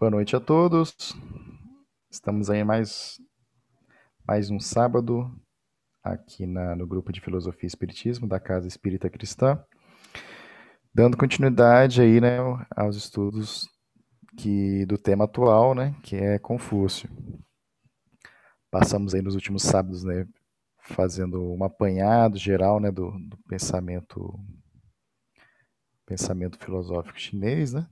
Boa noite a todos. Estamos aí mais, mais um sábado aqui na, no grupo de Filosofia e Espiritismo da Casa Espírita Cristã, dando continuidade aí, né, aos estudos que, do tema atual, né, que é Confúcio. Passamos aí nos últimos sábados, né, fazendo um apanhado geral, né, do, do pensamento pensamento filosófico chinês, né?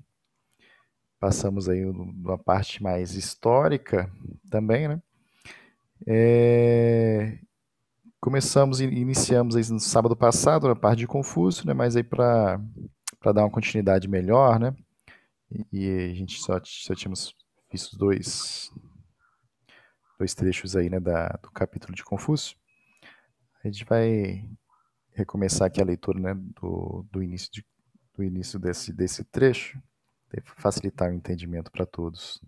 Passamos aí uma parte mais histórica também, né? É... Começamos e iniciamos aí no sábado passado, na parte de Confúcio, né? Mas aí para dar uma continuidade melhor, né? E, e a gente só, só tínhamos visto dois, dois trechos aí, né? Da, do capítulo de Confúcio. A gente vai recomeçar aqui a leitura, né? Do, do início, de, do início desse, desse trecho facilitar o entendimento para todos.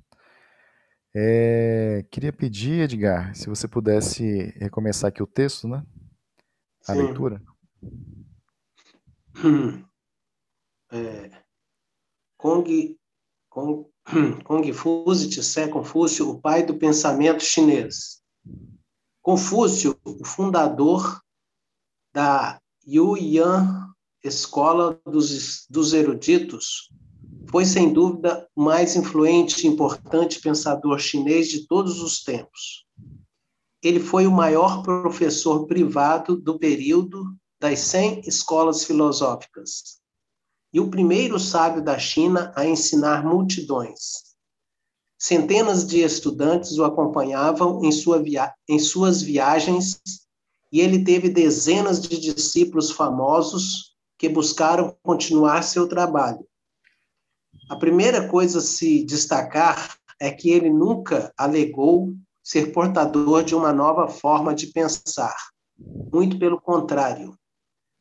É, queria pedir, Edgar, se você pudesse recomeçar aqui o texto, né? A Sim. leitura. É, Kong, Kong, Kongfúcio Tse Confúcio, o pai do pensamento chinês. Confúcio, o fundador da Yuyan Escola dos, dos Eruditos, foi, sem dúvida, o mais influente e importante pensador chinês de todos os tempos. Ele foi o maior professor privado do período das 100 escolas filosóficas e o primeiro sábio da China a ensinar multidões. Centenas de estudantes o acompanhavam em, sua via em suas viagens e ele teve dezenas de discípulos famosos que buscaram continuar seu trabalho. A primeira coisa a se destacar é que ele nunca alegou ser portador de uma nova forma de pensar. Muito pelo contrário.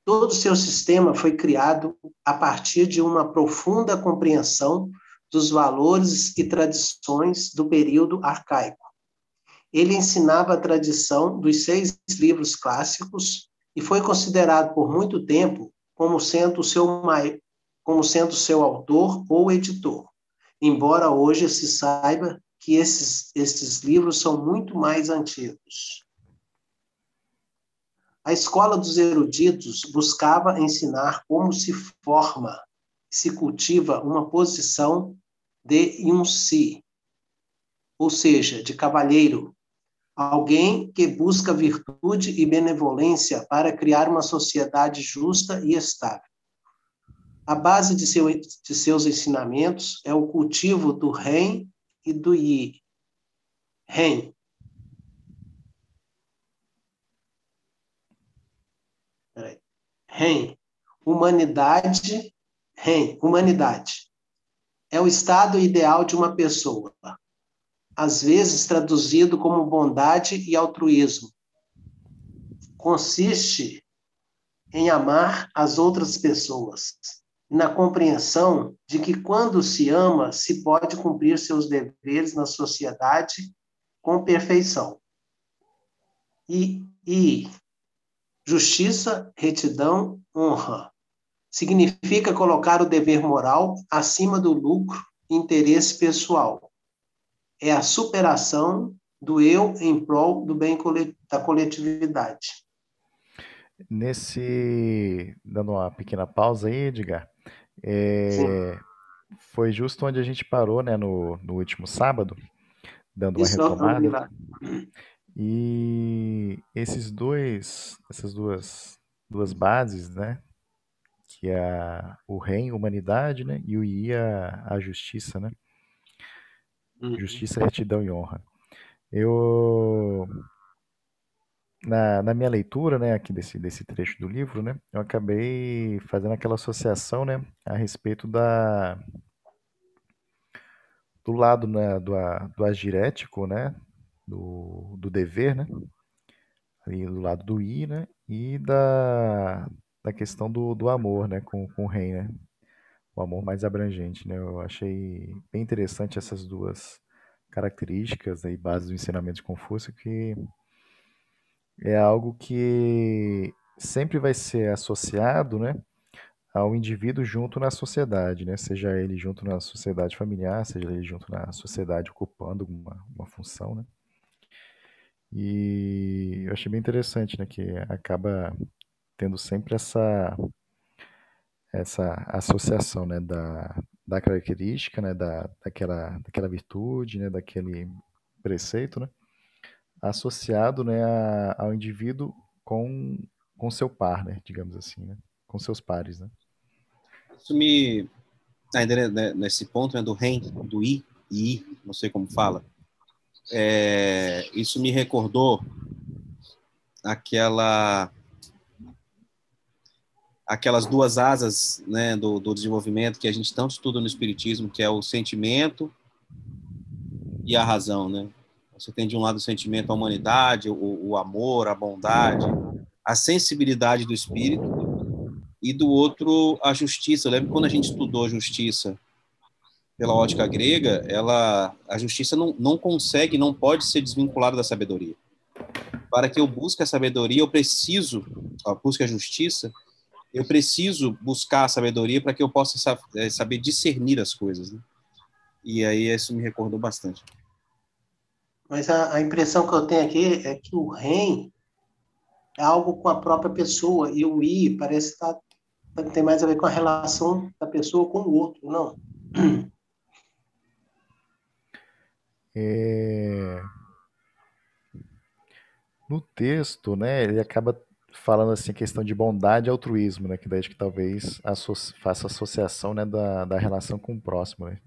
Todo o seu sistema foi criado a partir de uma profunda compreensão dos valores e tradições do período arcaico. Ele ensinava a tradição dos seis livros clássicos e foi considerado por muito tempo como sendo o seu como sendo seu autor ou editor, embora hoje se saiba que esses, esses livros são muito mais antigos. A escola dos eruditos buscava ensinar como se forma, se cultiva uma posição de um si, ou seja, de cavalheiro, alguém que busca virtude e benevolência para criar uma sociedade justa e estável. A base de, seu, de seus ensinamentos é o cultivo do Ren e do Yi. Ren. Ren. Humanidade. Ren. Humanidade. É o estado ideal de uma pessoa, às vezes traduzido como bondade e altruísmo. Consiste em amar as outras pessoas, na compreensão de que quando se ama, se pode cumprir seus deveres na sociedade com perfeição. E, e justiça, retidão, honra. Significa colocar o dever moral acima do lucro e interesse pessoal. É a superação do eu em prol do bem da coletividade. Nesse, dando uma pequena pausa aí, Edgar, é, foi justo onde a gente parou, né, no, no último sábado, dando uma Isso, retomada. E esses dois, essas duas, duas bases, né, que é o REM, humanidade, né, e o IA, a justiça, né, uhum. justiça, retidão e honra. Eu na, na minha leitura, né, aqui desse, desse trecho do livro, né, eu acabei fazendo aquela associação, né, a respeito da do lado né, do, do agirético, né, do, do dever, né, ali do lado do i, né, e da, da questão do, do amor, né, com, com o rei, né, o amor mais abrangente, né, eu achei bem interessante essas duas características e bases do ensinamento de Confúcio que é algo que sempre vai ser associado, né, ao indivíduo junto na sociedade, né? Seja ele junto na sociedade familiar, seja ele junto na sociedade ocupando uma, uma função, né? E eu achei bem interessante, né? Que acaba tendo sempre essa essa associação, né? Da, da característica, né? Da, daquela, daquela virtude, né? Daquele preceito, né? Associado, né? A, ao indivíduo com com seu par, né? Digamos assim, né? Com seus pares, né? Isso me ainda nesse ponto né, do REM, do I, I, não sei como fala. É, isso me recordou aquela aquelas duas asas né, do, do desenvolvimento que a gente tanto estuda no espiritismo, que é o sentimento e a razão, né? Você tem de um lado o sentimento, a humanidade, o, o amor, a bondade, a sensibilidade do espírito, e do outro a justiça. Eu lembro quando a gente estudou justiça pela ótica grega, ela a justiça não, não consegue, não pode ser desvinculada da sabedoria. Para que eu busque a sabedoria, eu preciso, ó, busque a justiça, eu preciso buscar a sabedoria para que eu possa é, saber discernir as coisas. Né? E aí isso me recordou bastante. Mas a, a, impressão que eu tenho aqui é que o REM é algo com a própria pessoa e o I parece estar tem mais a ver com a relação da pessoa com o outro, não? É... No texto, né, ele acaba falando assim questão de bondade e altruísmo, né, que daí que talvez asso faça associação, né, da, da relação com o próximo, né?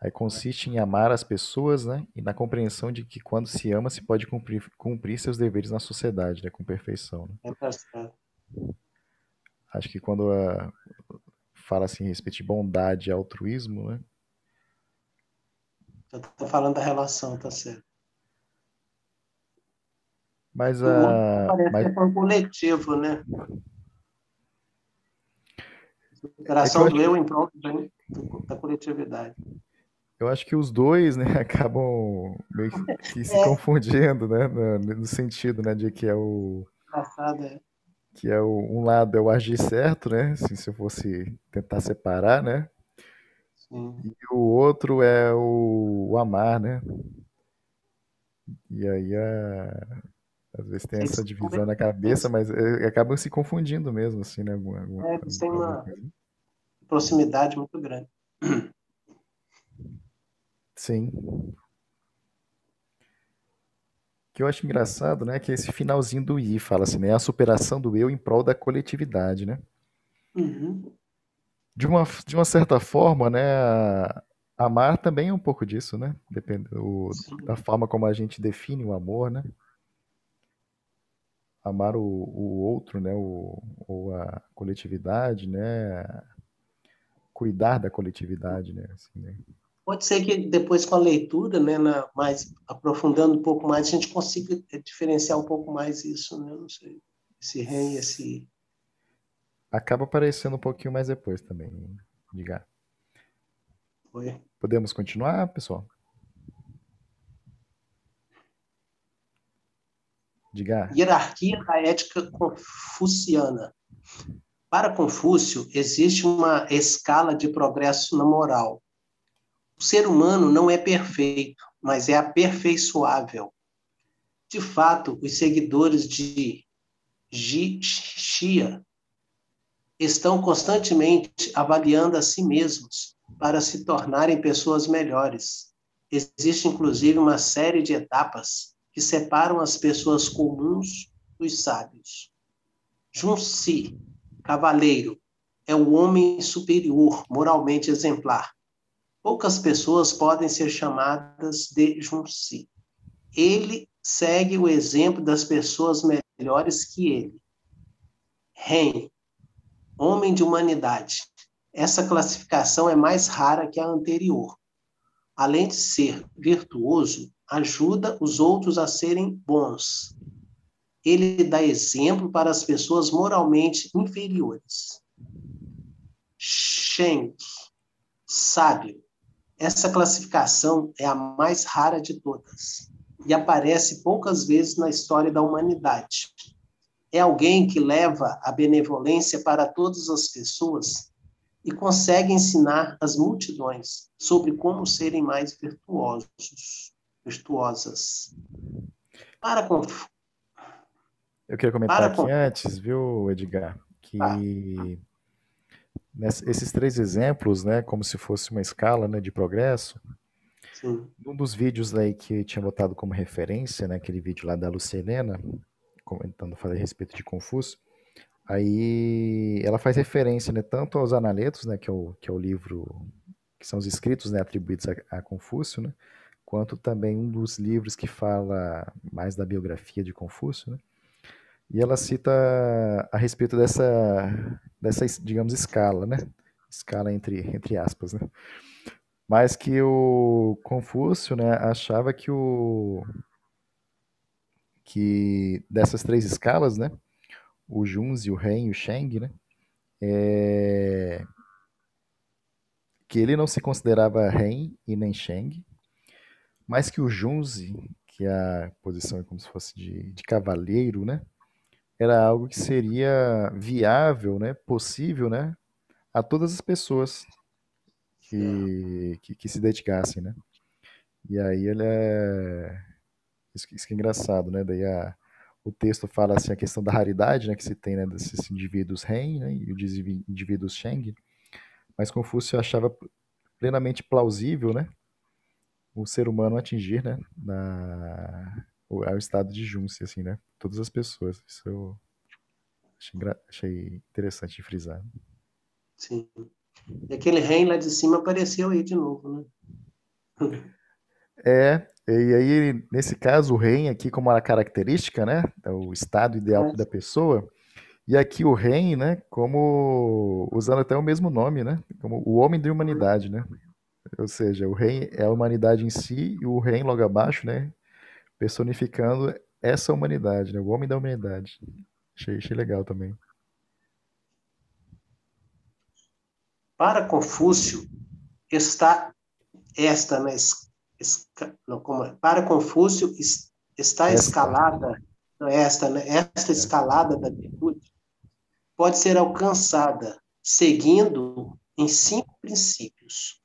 Aí consiste em amar as pessoas, né, e na compreensão de que quando se ama se pode cumprir, cumprir seus deveres na sociedade, né, com perfeição. Né? É certo. Acho que quando uh, fala assim a respeito de bondade e altruísmo, né? Eu tô falando da relação, tá certo. Mas a. Parece mas... que é um coletivo, né? Superação é do eu em prol da coletividade. Eu acho que os dois, né, acabam meio que se é. confundindo, né, no, sentido, né, de que é o. Engraçado, é que é o, um lado é o agir certo, né? Assim, se eu fosse tentar separar, né? Sim. E o outro é o, o amar, né? E aí a, às vezes tem essa divisão na cabeça, mas é, acabam se confundindo mesmo, assim, né? Alguma, é, tem uma proximidade muito grande. Sim que eu acho engraçado, né, que é esse finalzinho do I fala assim, né, a superação do eu em prol da coletividade, né? Uhum. De uma, de uma certa forma, né, amar também é um pouco disso, né? Depende do, da forma como a gente define o amor, né? Amar o, o outro, né, o, ou a coletividade, né? Cuidar da coletividade, né? Assim, né? Pode ser que depois com a leitura, né, na, mais aprofundando um pouco mais, a gente consiga diferenciar um pouco mais isso, né? Não sei, esse rei, esse acaba aparecendo um pouquinho mais depois também, diga. Oi. Podemos continuar, pessoal? Diga. Hierarquia da ética confuciana. Para Confúcio, existe uma escala de progresso na moral, o ser humano não é perfeito, mas é aperfeiçoável. De fato, os seguidores de Xia estão constantemente avaliando a si mesmos para se tornarem pessoas melhores. Existe, inclusive, uma série de etapas que separam as pessoas comuns dos sábios. Junci, cavaleiro, é o homem superior, moralmente exemplar. Poucas pessoas podem ser chamadas de Junci. Ele segue o exemplo das pessoas melhores que ele. Ren, homem de humanidade. Essa classificação é mais rara que a anterior. Além de ser virtuoso, ajuda os outros a serem bons. Ele dá exemplo para as pessoas moralmente inferiores. Shenk, sábio, essa classificação é a mais rara de todas e aparece poucas vezes na história da humanidade. é alguém que leva a benevolência para todas as pessoas e consegue ensinar as multidões sobre como serem mais virtuosos, virtuosas. Para com... Eu queria comentar para aqui com... antes, viu, Edgar, que ah. Esses três exemplos, né, como se fosse uma escala né, de progresso, Sim. um dos vídeos aí que tinha botado como referência, né, aquele vídeo lá da Lucelena, comentando falei a respeito de Confúcio, Aí ela faz referência, né, tanto aos Analetos, né, que é o, que é o livro que são os escritos, né, atribuídos a, a Confúcio, né, quanto também um dos livros que fala mais da biografia de Confúcio, né, e ela cita a respeito dessa, dessa digamos, escala, né, escala entre, entre aspas, né, mas que o Confúcio, né, achava que o que dessas três escalas, né, o Junzi, o Ren e o Sheng, né? É... Que ele não se considerava Ren e nem Sheng, mas que o Junzi, que é a posição como se fosse de, de cavaleiro, né? Era algo que seria viável, né? Possível, né? A todas as pessoas que, que, que se dedicassem, né? E aí ele é... Isso, isso que é engraçado, né? Daí a o texto fala assim a questão da raridade, né, que se tem né, desses indivíduos Ren né, e os indivíduos Sheng, mas Confúcio achava plenamente plausível, né, o ser humano atingir, né, na, ao estado de Junce, assim, né, todas as pessoas. Isso eu achei, achei interessante de frisar. Sim. E aquele Ren lá de cima apareceu aí de novo, né? É, e aí, nesse caso, o REM aqui como uma característica, né? É o estado ideal da pessoa. E aqui o REM, né? Como usando até o mesmo nome, né? Como o homem da humanidade, né? Ou seja, o REM é a humanidade em si e o REM logo abaixo, né? Personificando essa humanidade, né? O homem da humanidade. Achei, achei legal também. Para Confúcio, está esta na como, para Confúcio, está esta. escalada, esta, né, esta escalada da virtude pode ser alcançada seguindo em cinco princípios.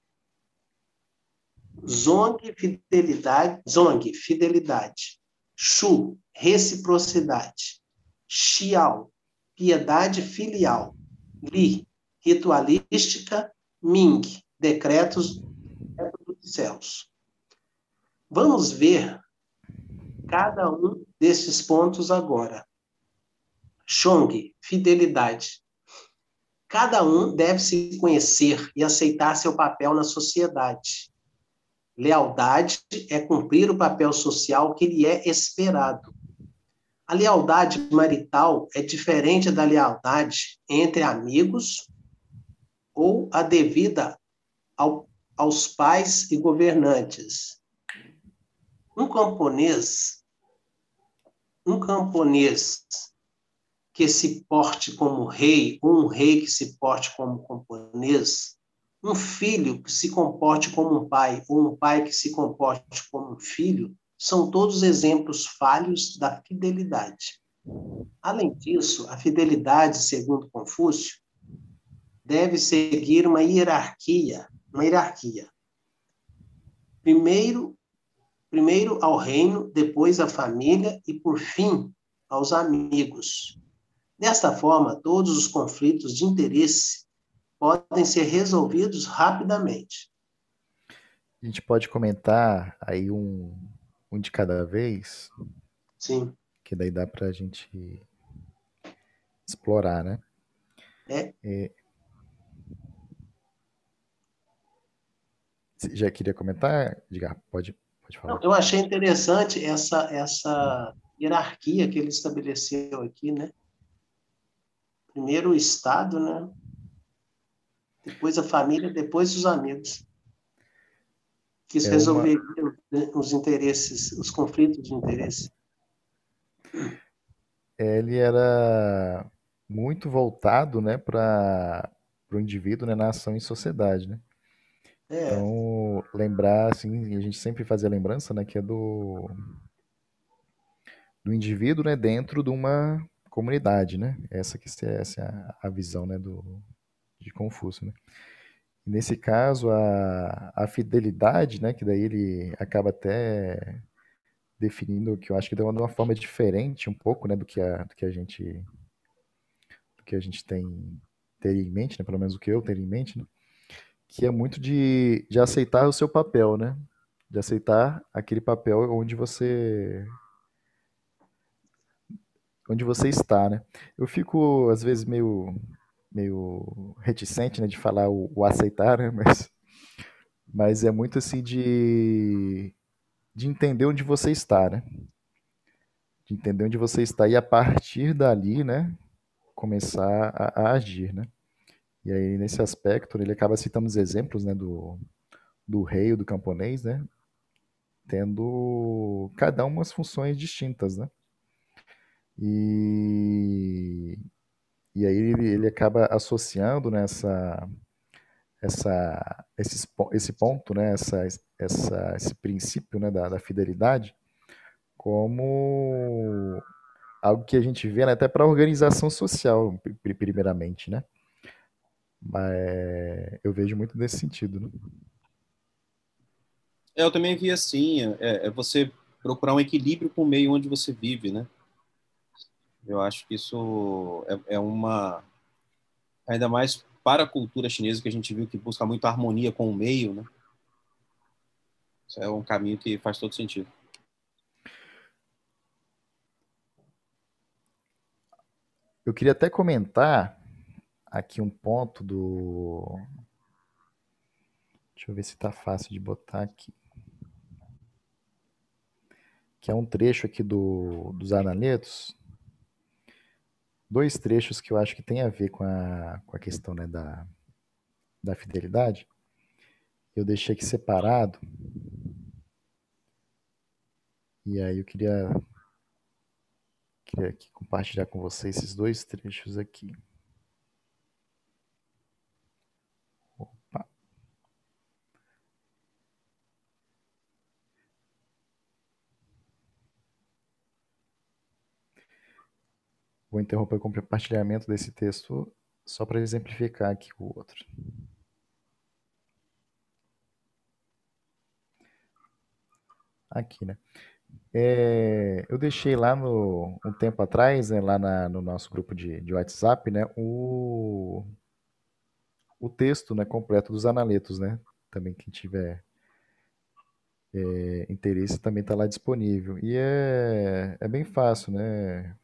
Zong, fidelidade, Zong, fidelidade. Shu, reciprocidade. Xiao, piedade filial. Li, ritualística. Ming, decretos dos céus. Vamos ver cada um desses pontos agora. Chong, fidelidade. Cada um deve se conhecer e aceitar seu papel na sociedade. Lealdade é cumprir o papel social que lhe é esperado. A lealdade marital é diferente da lealdade entre amigos ou a devida ao, aos pais e governantes. Um camponês, um camponês que se porte como rei, ou um rei que se porte como camponês, um filho que se comporte como um pai, ou um pai que se comporte como um filho, são todos exemplos falhos da fidelidade. Além disso, a fidelidade, segundo Confúcio, deve seguir uma hierarquia, uma hierarquia. Primeiro, primeiro ao reino, depois à família e, por fim, aos amigos. Desta forma, todos os conflitos de interesse podem ser resolvidos rapidamente. A gente pode comentar aí um, um de cada vez? Sim. Que daí dá para a gente explorar, né? É. é. Já queria comentar? Diga, pode, não, eu achei interessante essa, essa hierarquia que ele estabeleceu aqui, né? Primeiro o Estado, né? Depois a família, depois os amigos. Quis é resolver uma... os interesses, os conflitos de interesse. Ele era muito voltado, né, para o indivíduo, né, na ação em sociedade, né? É. Então, lembrar, assim, a gente sempre fazia a lembrança, né, que é do, do indivíduo, né, dentro de uma comunidade, né? Essa que essa é a visão, né, do de Confúcio, né? Nesse caso, a, a fidelidade, né, que daí ele acaba até definindo, que eu acho que de uma, uma forma diferente um pouco, né, do que a, do que a gente do que a gente tem teria em mente, né, pelo menos o que eu teria em mente, né, que é muito de, de aceitar o seu papel, né, de aceitar aquele papel onde você onde você está, né? Eu fico às vezes meio meio reticente, né, de falar o, o aceitar, né, mas mas é muito assim de de entender onde você está, né? De entender onde você está e a partir dali, né, começar a, a agir, né? E aí nesse aspecto ele acaba citando os exemplos, né, do do rei, do camponês, né, tendo cada uma as funções distintas, né? E, e aí ele, ele acaba associando nessa né, essa, esse, esse ponto, né, essa, essa, esse princípio né, da, da fidelidade como algo que a gente vê né, até para a organização social, primeiramente, né? Mas eu vejo muito nesse sentido, né? É, eu também vi assim, é, é, você procurar um equilíbrio com o meio onde você vive, né? Eu acho que isso é, é uma ainda mais para a cultura chinesa que a gente viu que busca muito harmonia com o meio, né? Isso é um caminho que faz todo sentido. Eu queria até comentar aqui um ponto do. Deixa eu ver se está fácil de botar aqui que é um trecho aqui do, dos Analetos, dois trechos que eu acho que tem a ver com a, com a questão né, da, da fidelidade. Eu deixei aqui separado. E aí eu queria, queria aqui compartilhar com vocês esses dois trechos aqui. Vou interromper com o compartilhamento desse texto só para exemplificar aqui o outro. Aqui, né? É, eu deixei lá no, um tempo atrás, né, lá na, no nosso grupo de, de WhatsApp, né, o, o texto né, completo dos analetos, né? Também quem tiver é, interesse também está lá disponível. E é, é bem fácil, né?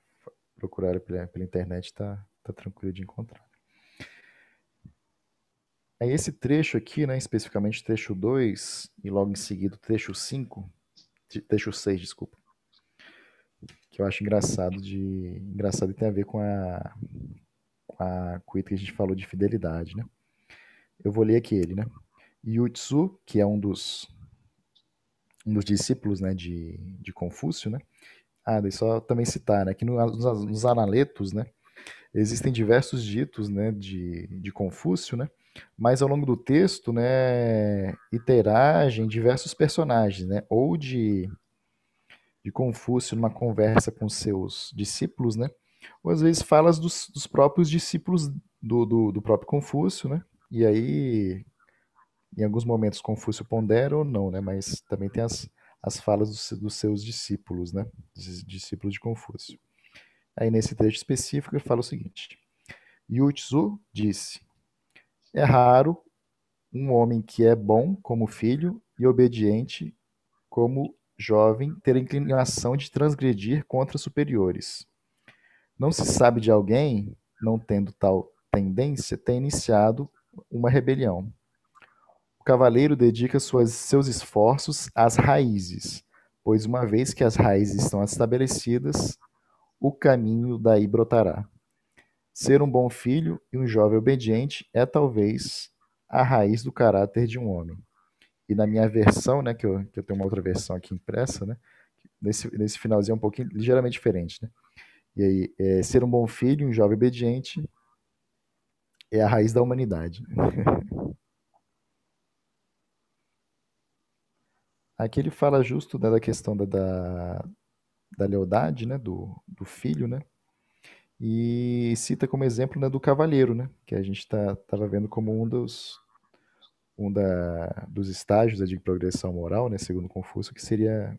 Procurar pela, pela internet, tá, tá tranquilo de encontrar. Aí esse trecho aqui, né, especificamente trecho 2 e logo em seguida trecho 5, trecho 6, desculpa, que eu acho engraçado de engraçado e tem a ver com a com a com que a gente falou de fidelidade, né? Eu vou ler aqui ele, né? Yutsu, que é um dos um dos discípulos, né, de, de Confúcio, né? Ah, daí só também citar, né, que nos, nos analetos, né, existem diversos ditos, né, de, de Confúcio, né, mas ao longo do texto, né, interagem diversos personagens, né, ou de, de Confúcio numa conversa com seus discípulos, né, ou às vezes falas dos, dos próprios discípulos do, do, do próprio Confúcio, né, e aí em alguns momentos Confúcio pondera ou não, né, mas também tem as as falas dos, dos seus discípulos, né? Discípulos de Confúcio. Aí nesse trecho específico ele fala o seguinte: Yu Tzu disse: É raro um homem que é bom como filho e obediente como jovem ter a inclinação de transgredir contra superiores. Não se sabe de alguém, não tendo tal tendência, ter iniciado uma rebelião cavaleiro dedica suas, seus esforços às raízes, pois uma vez que as raízes estão estabelecidas, o caminho daí brotará. Ser um bom filho e um jovem obediente é talvez a raiz do caráter de um homem. E na minha versão, né, que eu, que eu tenho uma outra versão aqui impressa, né, nesse, nesse finalzinho é um pouquinho ligeiramente diferente, né? E aí, é, ser um bom filho e um jovem obediente é a raiz da humanidade. Aqui ele fala justo né, da questão da, da, da lealdade, né, do, do filho, né? e cita como exemplo né, do cavaleiro, né, que a gente estava tá, vendo como um dos um da, dos estágios né, de progressão moral, né, segundo Confúcio, que seria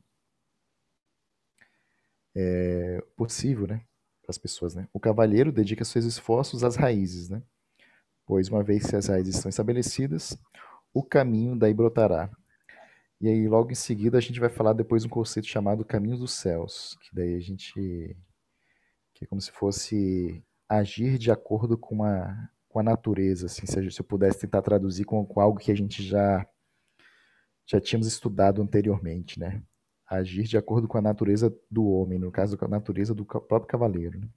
é, possível, né, para as pessoas, né. O cavalheiro dedica seus esforços às raízes, né, pois uma vez que as raízes estão estabelecidas, o caminho daí brotará. E aí logo em seguida a gente vai falar depois um conceito chamado caminhos dos céus, que daí a gente que é como se fosse agir de acordo com a, com a natureza, assim, se, eu pudesse tentar traduzir com, com algo que a gente já já tínhamos estudado anteriormente, né? Agir de acordo com a natureza do homem, no caso, com a natureza do próprio cavaleiro. Né?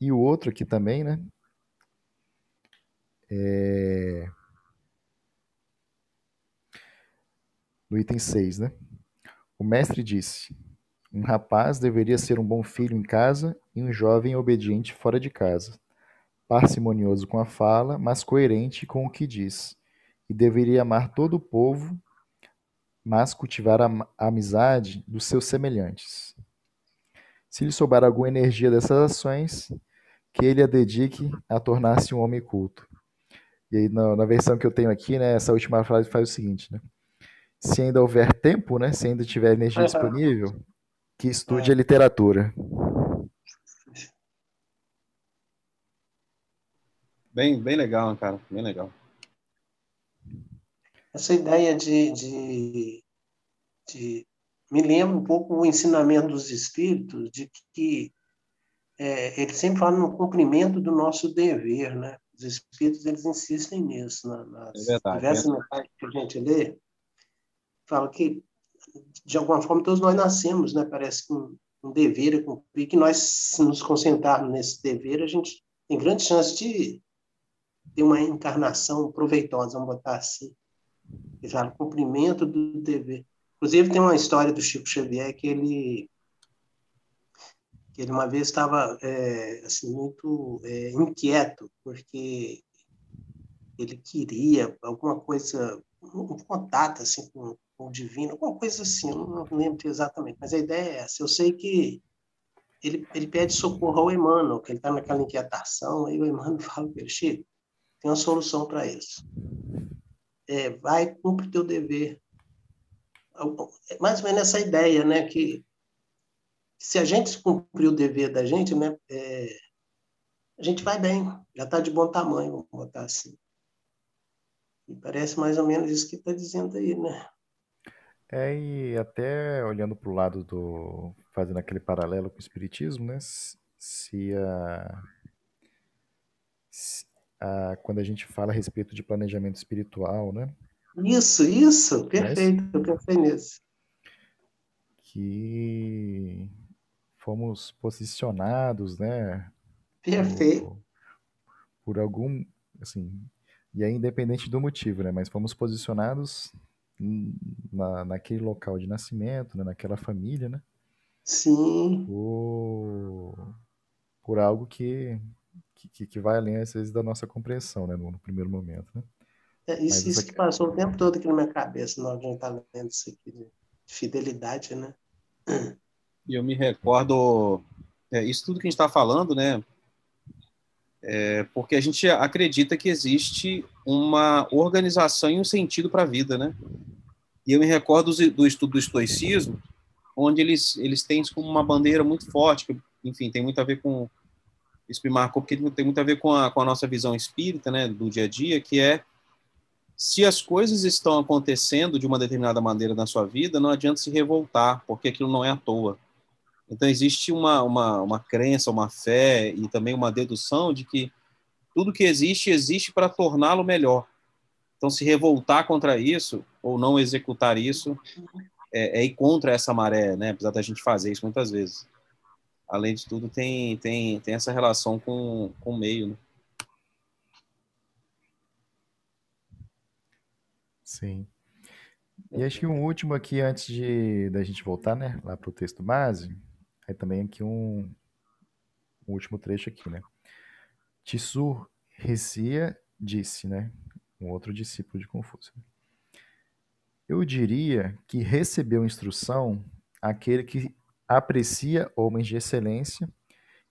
E o outro aqui também, né? É... No item 6, né? O mestre disse: Um rapaz deveria ser um bom filho em casa e um jovem obediente fora de casa parcimonioso com a fala, mas coerente com o que diz, e deveria amar todo o povo, mas cultivar a amizade dos seus semelhantes. Se lhe souber alguma energia dessas ações, que ele a dedique a tornar-se um homem culto. E aí, na, na, versão que eu tenho aqui, né, essa última frase faz o seguinte, né? Se ainda houver tempo, né, se ainda tiver energia uhum. disponível, que estude é. a literatura. Bem, bem legal, cara, bem legal. Essa ideia de, de, de me lembra um pouco o ensinamento dos espíritos de que é, ele sempre fala no cumprimento do nosso dever, né? Os espíritos eles insistem nisso, na, nas é verdade, diversas é. mensagens que a gente lê, fala que de alguma forma todos nós nascemos, né? Parece um, um dever a cumprir, que nós se nos concentrarmos nesse dever, a gente tem grande chance de ter uma encarnação proveitosa, vamos botar assim. Já o cumprimento do dever. Inclusive, tem uma história do Chico Xavier que ele, que ele uma vez estava é, assim, muito é, inquieto, porque ele queria alguma coisa, um contato assim, com, com o divino, alguma coisa assim, eu não lembro exatamente, mas a ideia é essa. Eu sei que ele, ele pede socorro ao Emmanuel, que ele está naquela inquietação, aí o Emmanuel fala para ele, Chico, tem uma solução para isso. É, vai, cumpre teu dever. É mais ou menos essa ideia, né? Que se a gente cumprir o dever da gente, né? É, a gente vai bem, já está de bom tamanho, vamos botar assim. E parece mais ou menos isso que está dizendo aí, né? É, e até olhando para o lado do. fazendo aquele paralelo com o Espiritismo, né? Se a. Se, a, quando a gente fala a respeito de planejamento espiritual, né? Isso, isso, perfeito, eu pensei nisso. Que fomos posicionados, né? Perfeito. Por, por algum, assim, e é independente do motivo, né? Mas fomos posicionados na, naquele local de nascimento, né? naquela família, né? Sim. Por, por algo que que, que vai além, às vezes, da nossa compreensão, né, no, no primeiro momento, né? É, isso, isso, aqui... que passou o tempo todo aqui na minha cabeça, na hora de estar lendo isso aqui, de fidelidade, né? E eu me recordo, é, isso tudo que a gente está falando, né? É porque a gente acredita que existe uma organização e um sentido para a vida, né? E eu me recordo do estudo do estoicismo, onde eles, eles têm isso como uma bandeira muito forte, que, enfim, tem muito a ver com isso me marcou porque tem muito a ver com a, com a nossa visão espírita, né, do dia a dia, que é se as coisas estão acontecendo de uma determinada maneira na sua vida, não adianta se revoltar, porque aquilo não é à toa. Então, existe uma, uma, uma crença, uma fé e também uma dedução de que tudo que existe, existe para torná-lo melhor. Então, se revoltar contra isso, ou não executar isso, é, é ir contra essa maré, né? apesar da gente fazer isso muitas vezes além de tudo, tem, tem, tem essa relação com, com o meio. Né? Sim. E acho que um último aqui, antes de da gente voltar, né, lá para o texto base, aí também aqui um, um último trecho aqui, né? Tissur Recia disse, né, um outro discípulo de Confúcio. Eu diria que recebeu instrução aquele que aprecia homens de excelência,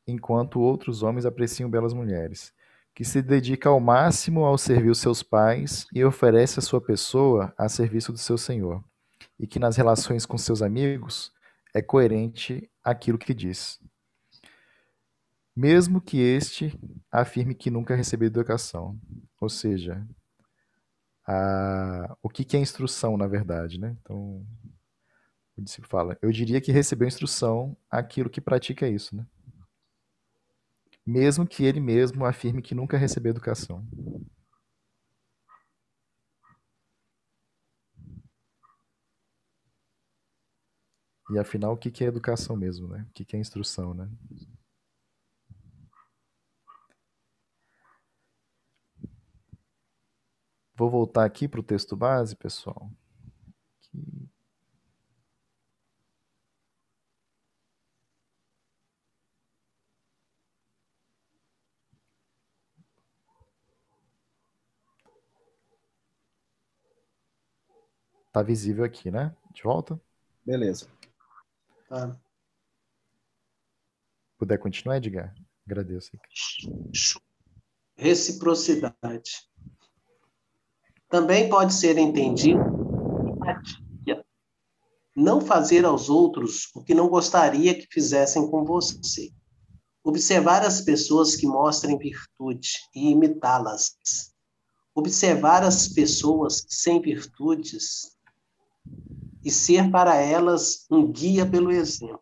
enquanto outros homens apreciam belas mulheres, que se dedica ao máximo ao servir seus pais e oferece a sua pessoa a serviço do seu senhor, e que nas relações com seus amigos é coerente aquilo que diz. Mesmo que este afirme que nunca recebeu educação. Ou seja, a, o que, que é instrução, na verdade, né? Então, o discípulo fala, eu diria que recebeu instrução aquilo que pratica isso, né? Mesmo que ele mesmo afirme que nunca recebeu educação. E afinal, o que, é educação mesmo, né? O que, que é instrução, né? Vou voltar aqui para o texto base, pessoal. Aqui. Tá visível aqui, né? De volta? Beleza. Tá? Puder continuar, Edgar? Agradeço. Reciprocidade. Também pode ser entendido não fazer aos outros o que não gostaria que fizessem com você. Observar as pessoas que mostrem virtude e imitá-las. Observar as pessoas sem virtudes e ser para elas um guia pelo exemplo.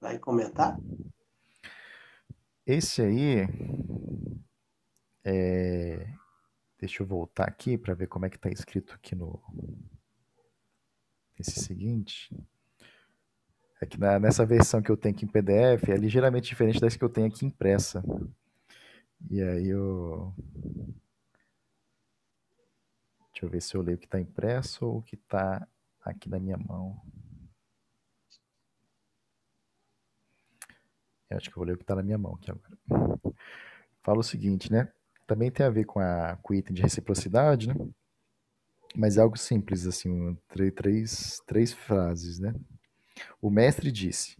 Vai comentar? Esse aí é... Deixa eu voltar aqui para ver como é que está escrito aqui no esse seguinte. É que na, nessa versão que eu tenho aqui em PDF é ligeiramente diferente das que eu tenho aqui impressa. E aí eu. Deixa eu ver se eu leio o que está impresso ou o que está aqui na minha mão. Eu acho que eu vou ler o que está na minha mão aqui agora. Fala o seguinte, né? também tem a ver com, a, com o item de reciprocidade, né? Mas é algo simples, assim, três, três frases, né? O mestre disse: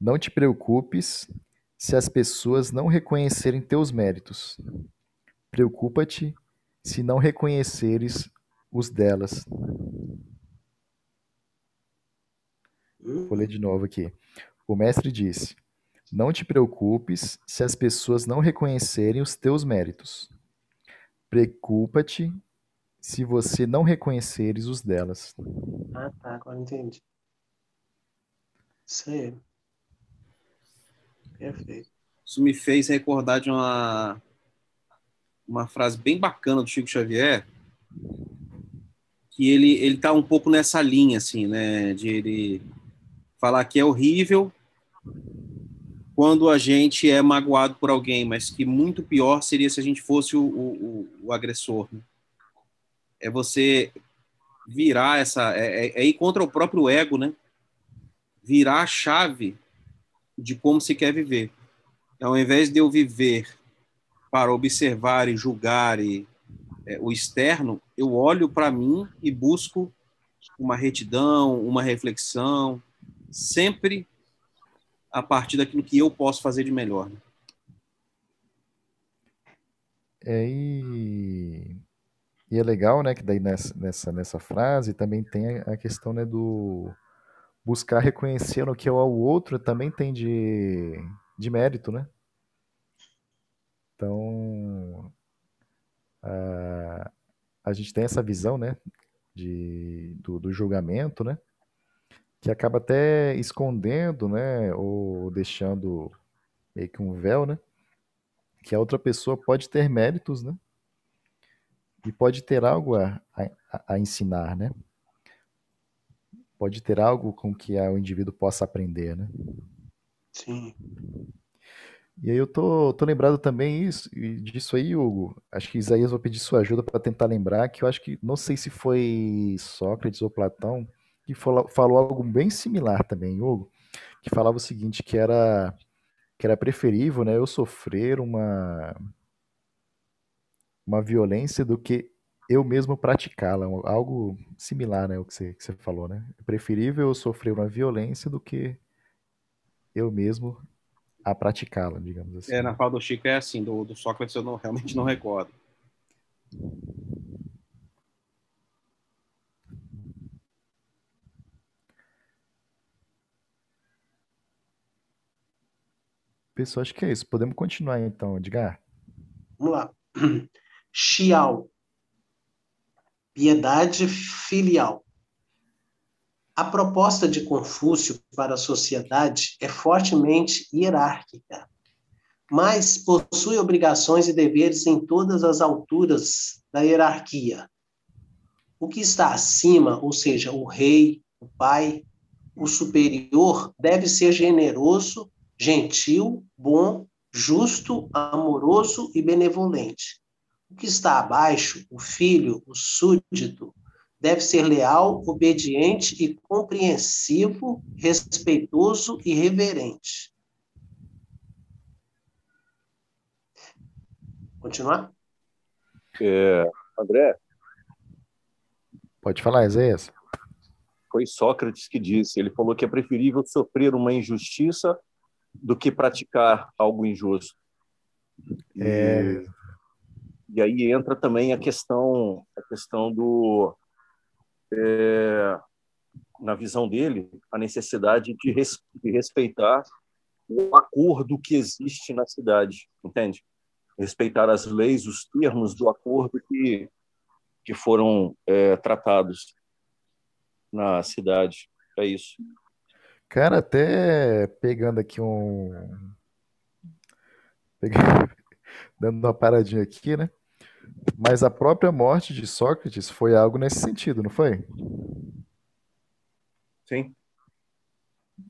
Não te preocupes se as pessoas não reconhecerem teus méritos. Preocupa-te se não reconheceres os delas. Vou ler de novo aqui. O mestre disse: não te preocupes se as pessoas não reconhecerem os teus méritos. Preocupa-te se você não reconheceres os delas. Ah, tá, agora entendi. Isso aí. Perfeito. Isso me fez recordar de uma, uma frase bem bacana do Chico Xavier, que ele ele tá um pouco nessa linha assim, né, de ele falar que é horrível quando a gente é magoado por alguém, mas que muito pior seria se a gente fosse o, o, o agressor. Né? É você virar essa. É, é, é, ir contra o próprio ego, né? Virar a chave de como se quer viver. Então, ao invés de eu viver para observar e julgar e, é, o externo, eu olho para mim e busco uma retidão, uma reflexão, sempre a partir daquilo que eu posso fazer de melhor. Né? É, e, e, é legal, né, que daí nessa, nessa, nessa frase também tem a questão, né, do buscar reconhecer no que é o outro também tem de, de mérito, né? Então, a, a gente tem essa visão, né, de, do, do julgamento, né? que acaba até escondendo, né, ou deixando meio que um véu, né, que a outra pessoa pode ter méritos, né, e pode ter algo a, a, a ensinar, né, pode ter algo com que o indivíduo possa aprender, né. Sim. E aí eu tô, tô lembrado também isso, disso aí, Hugo. Acho que Isaías vou pedir sua ajuda para tentar lembrar, que eu acho que, não sei se foi Sócrates ou Platão, que falou, falou algo bem similar também, Hugo, que falava o seguinte, que era que era preferível, né, eu sofrer uma uma violência do que eu mesmo praticá-la, algo similar, né, o que você, que você falou, né? É preferível eu sofrer uma violência do que eu mesmo a praticá-la, digamos assim. É, na fala do Chico é assim, do, do Sócrates eu não, realmente não recordo. Pessoal, acho que é isso. Podemos continuar então, Edgar? Vamos lá. Xiao. Piedade filial. A proposta de Confúcio para a sociedade é fortemente hierárquica, mas possui obrigações e deveres em todas as alturas da hierarquia. O que está acima, ou seja, o rei, o pai, o superior, deve ser generoso, gentil, bom, justo, amoroso e benevolente. O que está abaixo, o filho, o súdito, deve ser leal, obediente e compreensivo, respeitoso e reverente. Continuar? É, André? Pode falar, Isaías. Foi Sócrates que disse, ele falou que é preferível sofrer uma injustiça do que praticar algo injusto. É... E, e aí entra também a questão, a questão do é, na visão dele, a necessidade de, res, de respeitar o acordo que existe na cidade, entende? Respeitar as leis, os termos do acordo que, que foram é, tratados na cidade. É isso. Cara, até pegando aqui um. Dando uma paradinha aqui, né? Mas a própria morte de Sócrates foi algo nesse sentido, não foi? Sim.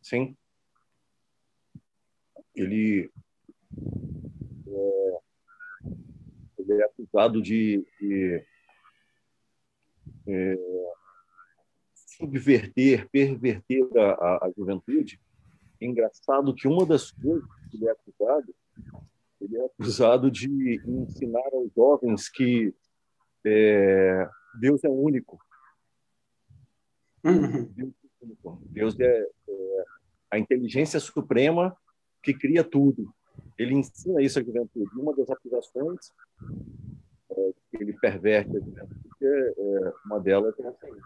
Sim. Ele é, ele é acusado de, de é, subverter, perverter a, a, juventude. É engraçado que uma das coisas que ele é acusado ele é acusado de ensinar aos jovens que é, Deus é único. Uhum. Deus é, é, a inteligência suprema que cria tudo. Ele ensina isso à juventude. Uma das acusações é, que ele perverte a juventude, é, é, uma delas é essa aí.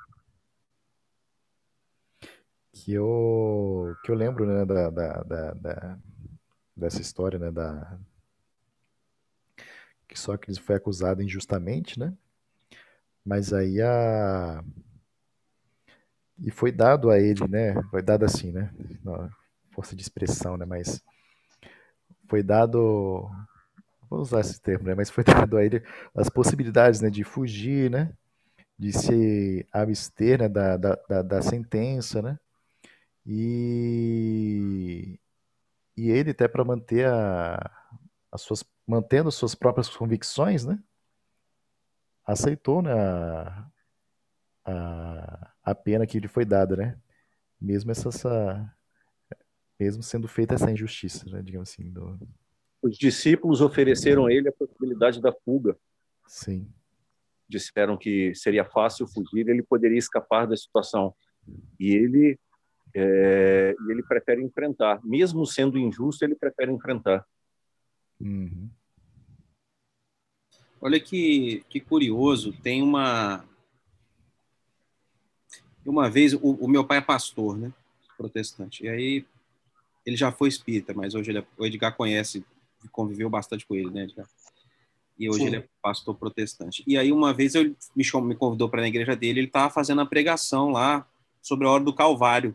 Que eu, que eu lembro né, da, da, da, da dessa história né, da, que Sócrates foi acusado injustamente, né? Mas aí a e foi dado a ele, né? Foi dado assim, né? Força de expressão, né? Mas foi dado, vou usar esse termo, né? Mas foi dado a ele as possibilidades, né? De fugir, né? De se abster, né? Da, da, da, da sentença, né? E e ele até para manter a, as suas mantendo suas próprias convicções, né? Aceitou né, a, a, a pena que lhe foi dada, né? Mesmo essa, essa mesmo sendo feita essa injustiça, né, digamos assim. Do... Os discípulos ofereceram a ele a possibilidade da fuga. Sim. Disseram que seria fácil fugir, ele poderia escapar da situação. E ele, é, ele prefere enfrentar, mesmo sendo injusto, ele prefere enfrentar. Uhum. Olha que, que curioso, tem uma. Uma vez, o, o, meu pai é pastor, né? Protestante. E aí, ele já foi espírita, mas hoje ele é, o Edgar conhece, conviveu bastante com ele, né, Edgar? E hoje Sim. ele é pastor protestante. E aí, uma vez, ele me, me convidou para na igreja dele, ele estava fazendo a pregação lá sobre a hora do Calvário.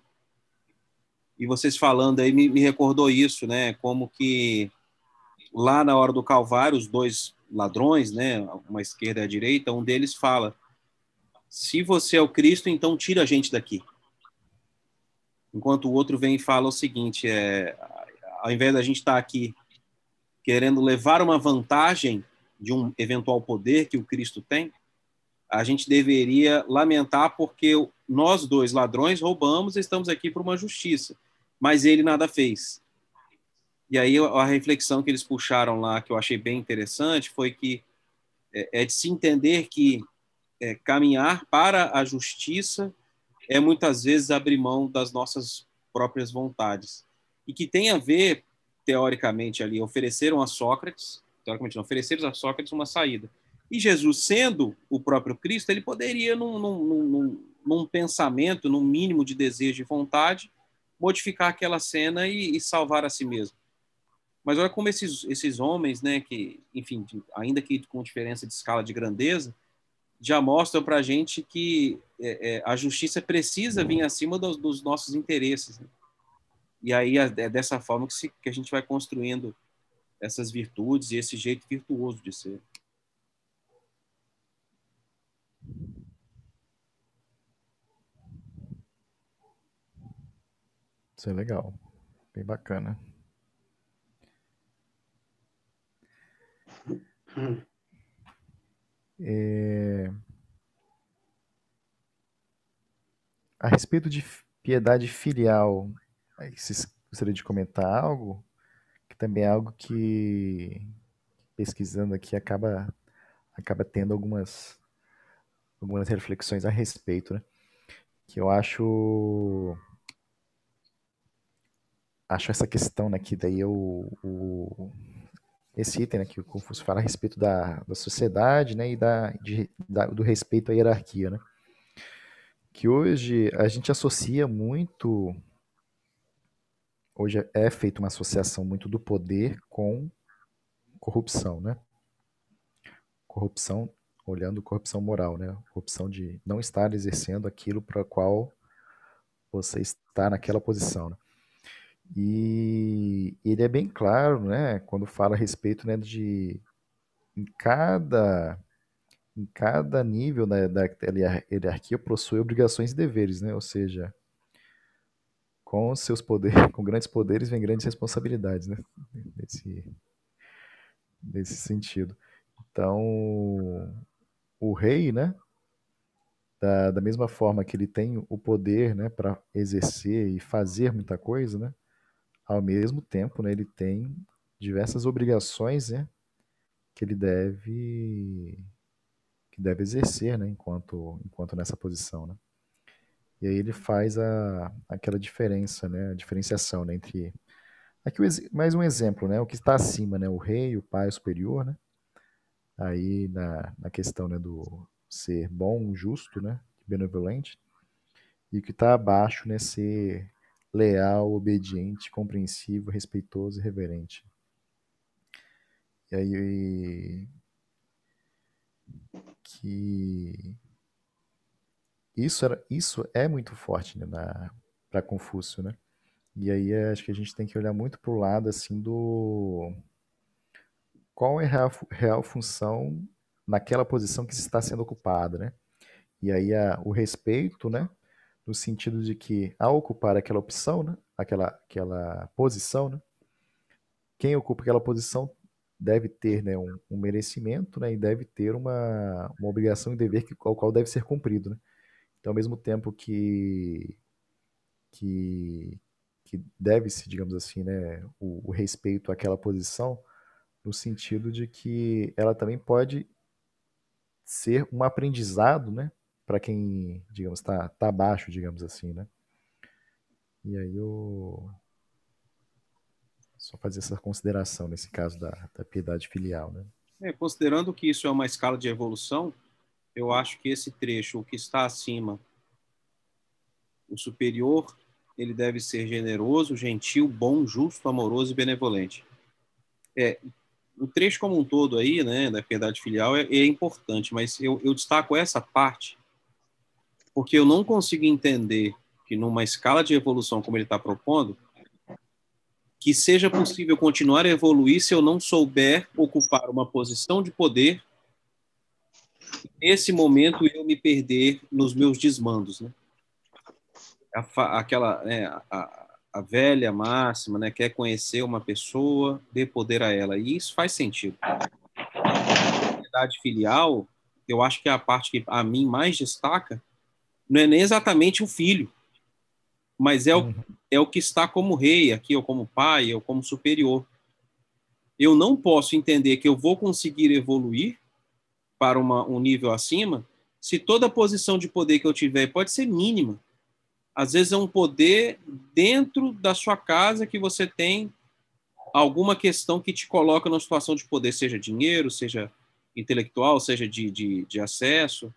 E vocês falando aí me, me recordou isso, né? Como que lá na hora do Calvário, os dois ladrões, né, uma esquerda e a direita, um deles fala: se você é o Cristo, então tira a gente daqui. Enquanto o outro vem e fala o seguinte: é, ao invés da gente estar aqui querendo levar uma vantagem de um eventual poder que o Cristo tem, a gente deveria lamentar porque nós dois ladrões roubamos e estamos aqui por uma justiça, mas ele nada fez. E aí a reflexão que eles puxaram lá, que eu achei bem interessante, foi que é, é de se entender que é, caminhar para a justiça é muitas vezes abrir mão das nossas próprias vontades. E que tem a ver teoricamente ali ofereceram a Sócrates teoricamente não ofereceram a Sócrates uma saída. E Jesus sendo o próprio Cristo ele poderia num, num, num, num pensamento num mínimo de desejo e vontade modificar aquela cena e, e salvar a si mesmo mas olha como esses, esses homens, né, que, enfim, ainda que com diferença de escala de grandeza, já mostram para a gente que é, é, a justiça precisa vir acima dos, dos nossos interesses. Né? E aí é, é dessa forma que, se, que a gente vai construindo essas virtudes e esse jeito virtuoso de ser. Isso é legal, bem bacana. É... A respeito de piedade filial, vocês gostariam de comentar algo? Que também é algo que, pesquisando aqui, acaba, acaba tendo algumas, algumas reflexões a respeito, né? Que eu acho acho essa questão, né, que daí o, o, esse item né, que o Confúcio fala a respeito da, da sociedade né, e da, de, da, do respeito à hierarquia. Né? Que hoje a gente associa muito. Hoje é feita uma associação muito do poder com corrupção, né? Corrupção, olhando corrupção moral, né? Corrupção de não estar exercendo aquilo para qual você está naquela posição. Né? E ele é bem claro, né, quando fala a respeito, né, de em cada em cada nível da, da hierarquia possui obrigações e deveres, né? Ou seja, com seus poderes, com grandes poderes vem grandes responsabilidades, né? Nesse, nesse sentido. Então, o rei, né? Da, da mesma forma que ele tem o poder, né, para exercer e fazer muita coisa, né? Ao mesmo tempo, né, ele tem diversas obrigações, né, que ele deve que deve exercer, né, enquanto enquanto nessa posição, né? E aí ele faz a, aquela diferença, né, a diferenciação né, entre aqui mais um exemplo, né, o que está acima, né, o rei, o pai superior, né? Aí na, na questão, né, do ser bom, justo, né, benevolente, e o que está abaixo, né, ser leal, obediente, compreensivo, respeitoso e reverente. E aí que isso era isso é muito forte né, para Confúcio, né? E aí acho que a gente tem que olhar muito para o lado assim do qual é a real, real função naquela posição que está sendo ocupada, né? E aí a, o respeito, né? No sentido de que, ao ocupar aquela opção, né, aquela, aquela posição, né, quem ocupa aquela posição deve ter né, um, um merecimento né, e deve ter uma, uma obrigação e dever que, ao qual deve ser cumprido. Né? Então, ao mesmo tempo que, que, que deve-se, digamos assim, né, o, o respeito àquela posição, no sentido de que ela também pode ser um aprendizado, né, para quem, digamos, está tá abaixo, digamos assim, né? E aí eu só fazer essa consideração nesse caso da, da piedade filial, né? É, considerando que isso é uma escala de evolução, eu acho que esse trecho, o que está acima, o superior, ele deve ser generoso, gentil, bom, justo, amoroso e benevolente. É, o trecho como um todo aí, né, da piedade filial é, é importante, mas eu, eu destaco essa parte porque eu não consigo entender que numa escala de evolução como ele está propondo, que seja possível continuar a evoluir se eu não souber ocupar uma posição de poder nesse momento eu me perder nos meus desmandos, né? A, aquela, né, a, a velha máxima, né, quer conhecer uma pessoa, dê poder a ela, e isso faz sentido. A filial, eu acho que é a parte que a mim mais destaca, não é nem exatamente o filho, mas é o, uhum. é o que está como rei aqui, ou como pai, ou como superior. Eu não posso entender que eu vou conseguir evoluir para uma, um nível acima se toda posição de poder que eu tiver pode ser mínima, às vezes é um poder dentro da sua casa que você tem alguma questão que te coloca numa situação de poder, seja dinheiro, seja intelectual, seja de, de, de acesso,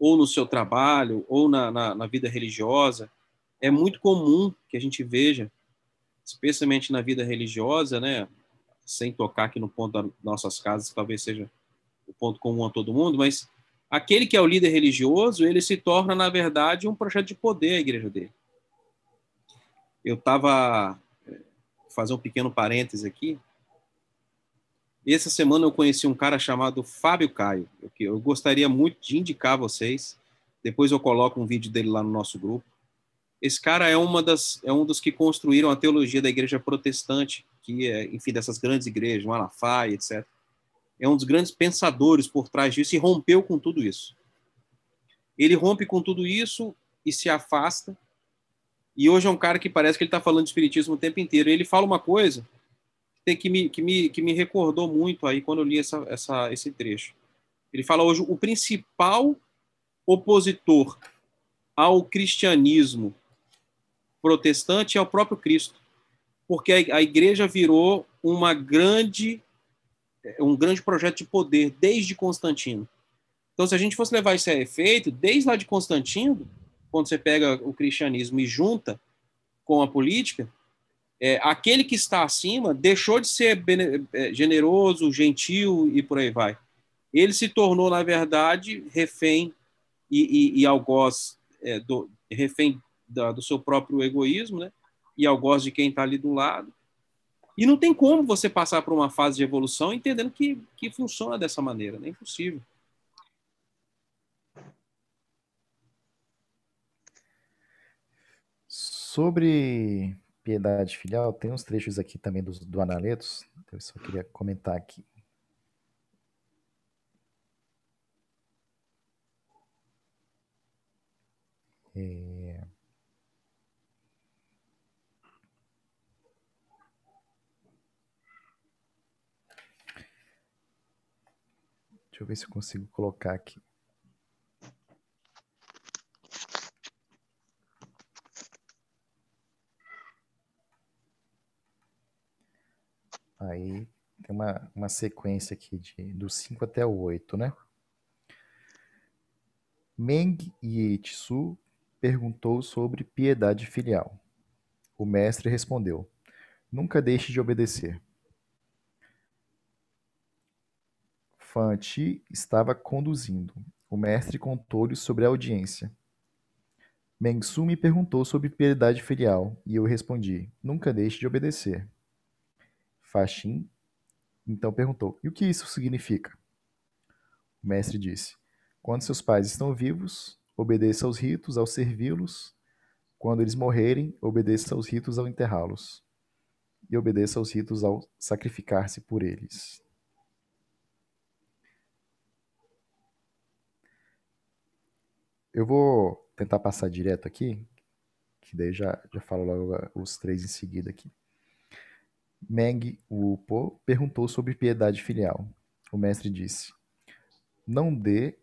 ou no seu trabalho, ou na, na, na vida religiosa. É muito comum que a gente veja, especialmente na vida religiosa, né, sem tocar aqui no ponto das nossas casas, que talvez seja o ponto comum a todo mundo, mas aquele que é o líder religioso, ele se torna, na verdade, um projeto de poder a igreja dele. Eu estava fazer um pequeno parêntese aqui. Essa semana eu conheci um cara chamado Fábio Caio, que eu gostaria muito de indicar a vocês. Depois eu coloco um vídeo dele lá no nosso grupo. Esse cara é uma das é um dos que construíram a teologia da igreja protestante, que é, enfim, dessas grandes igrejas, Malafaia, etc. É um dos grandes pensadores por trás disso e rompeu com tudo isso. Ele rompe com tudo isso e se afasta e hoje é um cara que parece que ele está falando de espiritismo o tempo inteiro. Ele fala uma coisa que me, que me, que me recordou muito aí quando eu li essa, essa, esse trecho. Ele fala hoje o principal opositor ao cristianismo protestante é o próprio Cristo, porque a, igreja virou uma grande um grande projeto de poder desde Constantino. Então, se a gente fosse levar isso a efeito, desde lá de Constantino, quando você pega o cristianismo e junta com a política, é, aquele que está acima deixou de ser é, generoso, gentil e por aí vai. Ele se tornou, na verdade, refém e, e, e algoz, é, do, refém da, do seu próprio egoísmo, né? e algoz de quem está ali do lado. E não tem como você passar por uma fase de evolução entendendo que, que funciona dessa maneira, nem é possível. Sobre piedade filial, tem uns trechos aqui também do, do Analetos, então eu só queria comentar aqui. É... Deixa eu ver se eu consigo colocar aqui. Aí tem uma, uma sequência aqui de, do 5 até o 8, né? Meng Yitsu perguntou sobre piedade filial. O mestre respondeu: Nunca deixe de obedecer. Fanti estava conduzindo. O mestre contou-lhe sobre a audiência. Mengsu me perguntou sobre piedade filial e eu respondi: Nunca deixe de obedecer. Faxin então perguntou: E o que isso significa? O mestre disse: Quando seus pais estão vivos, obedeça aos ritos ao servi-los. Quando eles morrerem, obedeça aos ritos ao enterrá-los. E obedeça aos ritos ao sacrificar-se por eles. Eu vou tentar passar direto aqui, que daí já, já falo logo os três em seguida aqui. Meng Wupo perguntou sobre piedade filial. O mestre disse: Não dê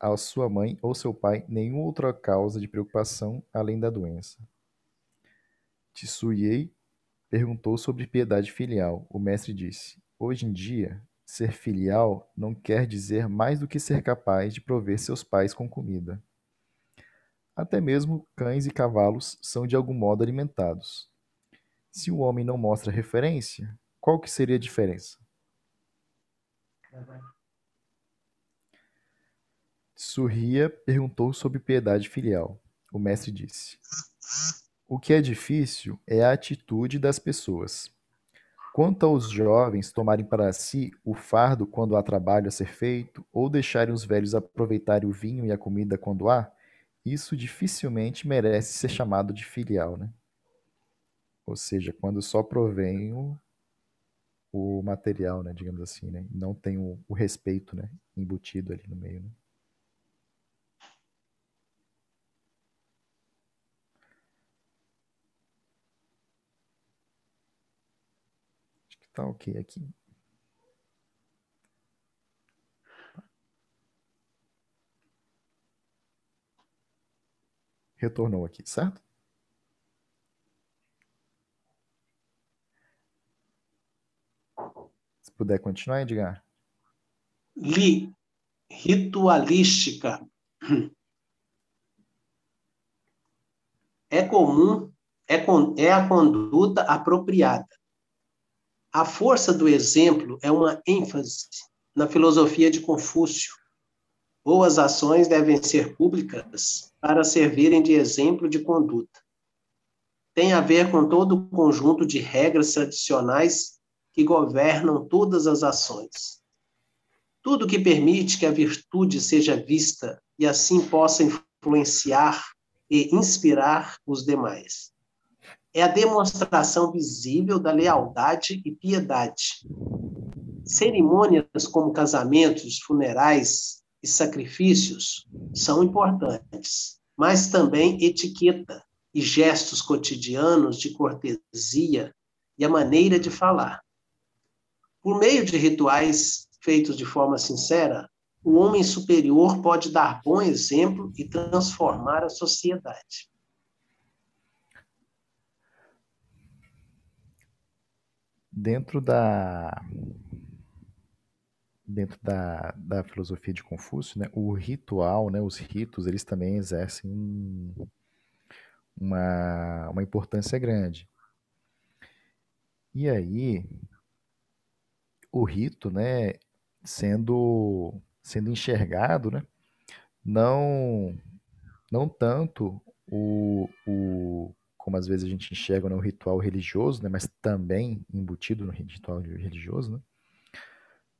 a sua mãe ou seu pai nenhuma outra causa de preocupação além da doença. Tsuyei perguntou sobre piedade filial. O mestre disse: Hoje em dia, ser filial não quer dizer mais do que ser capaz de prover seus pais com comida. Até mesmo cães e cavalos são de algum modo alimentados. Se o homem não mostra referência, qual que seria a diferença? Surria perguntou sobre piedade filial. O mestre disse: O que é difícil é a atitude das pessoas. Quanto aos jovens tomarem para si o fardo quando há trabalho a ser feito, ou deixarem os velhos aproveitarem o vinho e a comida quando há, isso dificilmente merece ser chamado de filial, né? Ou seja, quando só provém o, o material, né, digamos assim, né? Não tem o, o respeito, né, embutido ali no meio, né? Acho que tá ok aqui. retornou aqui, certo? Puder continuar, Edgar. Li, ritualística. É comum, é, é a conduta apropriada. A força do exemplo é uma ênfase na filosofia de Confúcio. Boas ações devem ser públicas para servirem de exemplo de conduta. Tem a ver com todo o conjunto de regras tradicionais que governam todas as ações. Tudo que permite que a virtude seja vista e assim possa influenciar e inspirar os demais. É a demonstração visível da lealdade e piedade. Cerimônias como casamentos, funerais e sacrifícios são importantes, mas também etiqueta e gestos cotidianos de cortesia e a maneira de falar. Por meio de rituais feitos de forma sincera, o homem superior pode dar bom exemplo e transformar a sociedade. Dentro da dentro da, da filosofia de Confúcio, né, o ritual, né, os ritos, eles também exercem uma, uma importância grande. E aí, o rito, né, sendo sendo enxergado, né? não não tanto o, o como às vezes a gente enxerga no ritual religioso, né? mas também embutido no ritual religioso, né?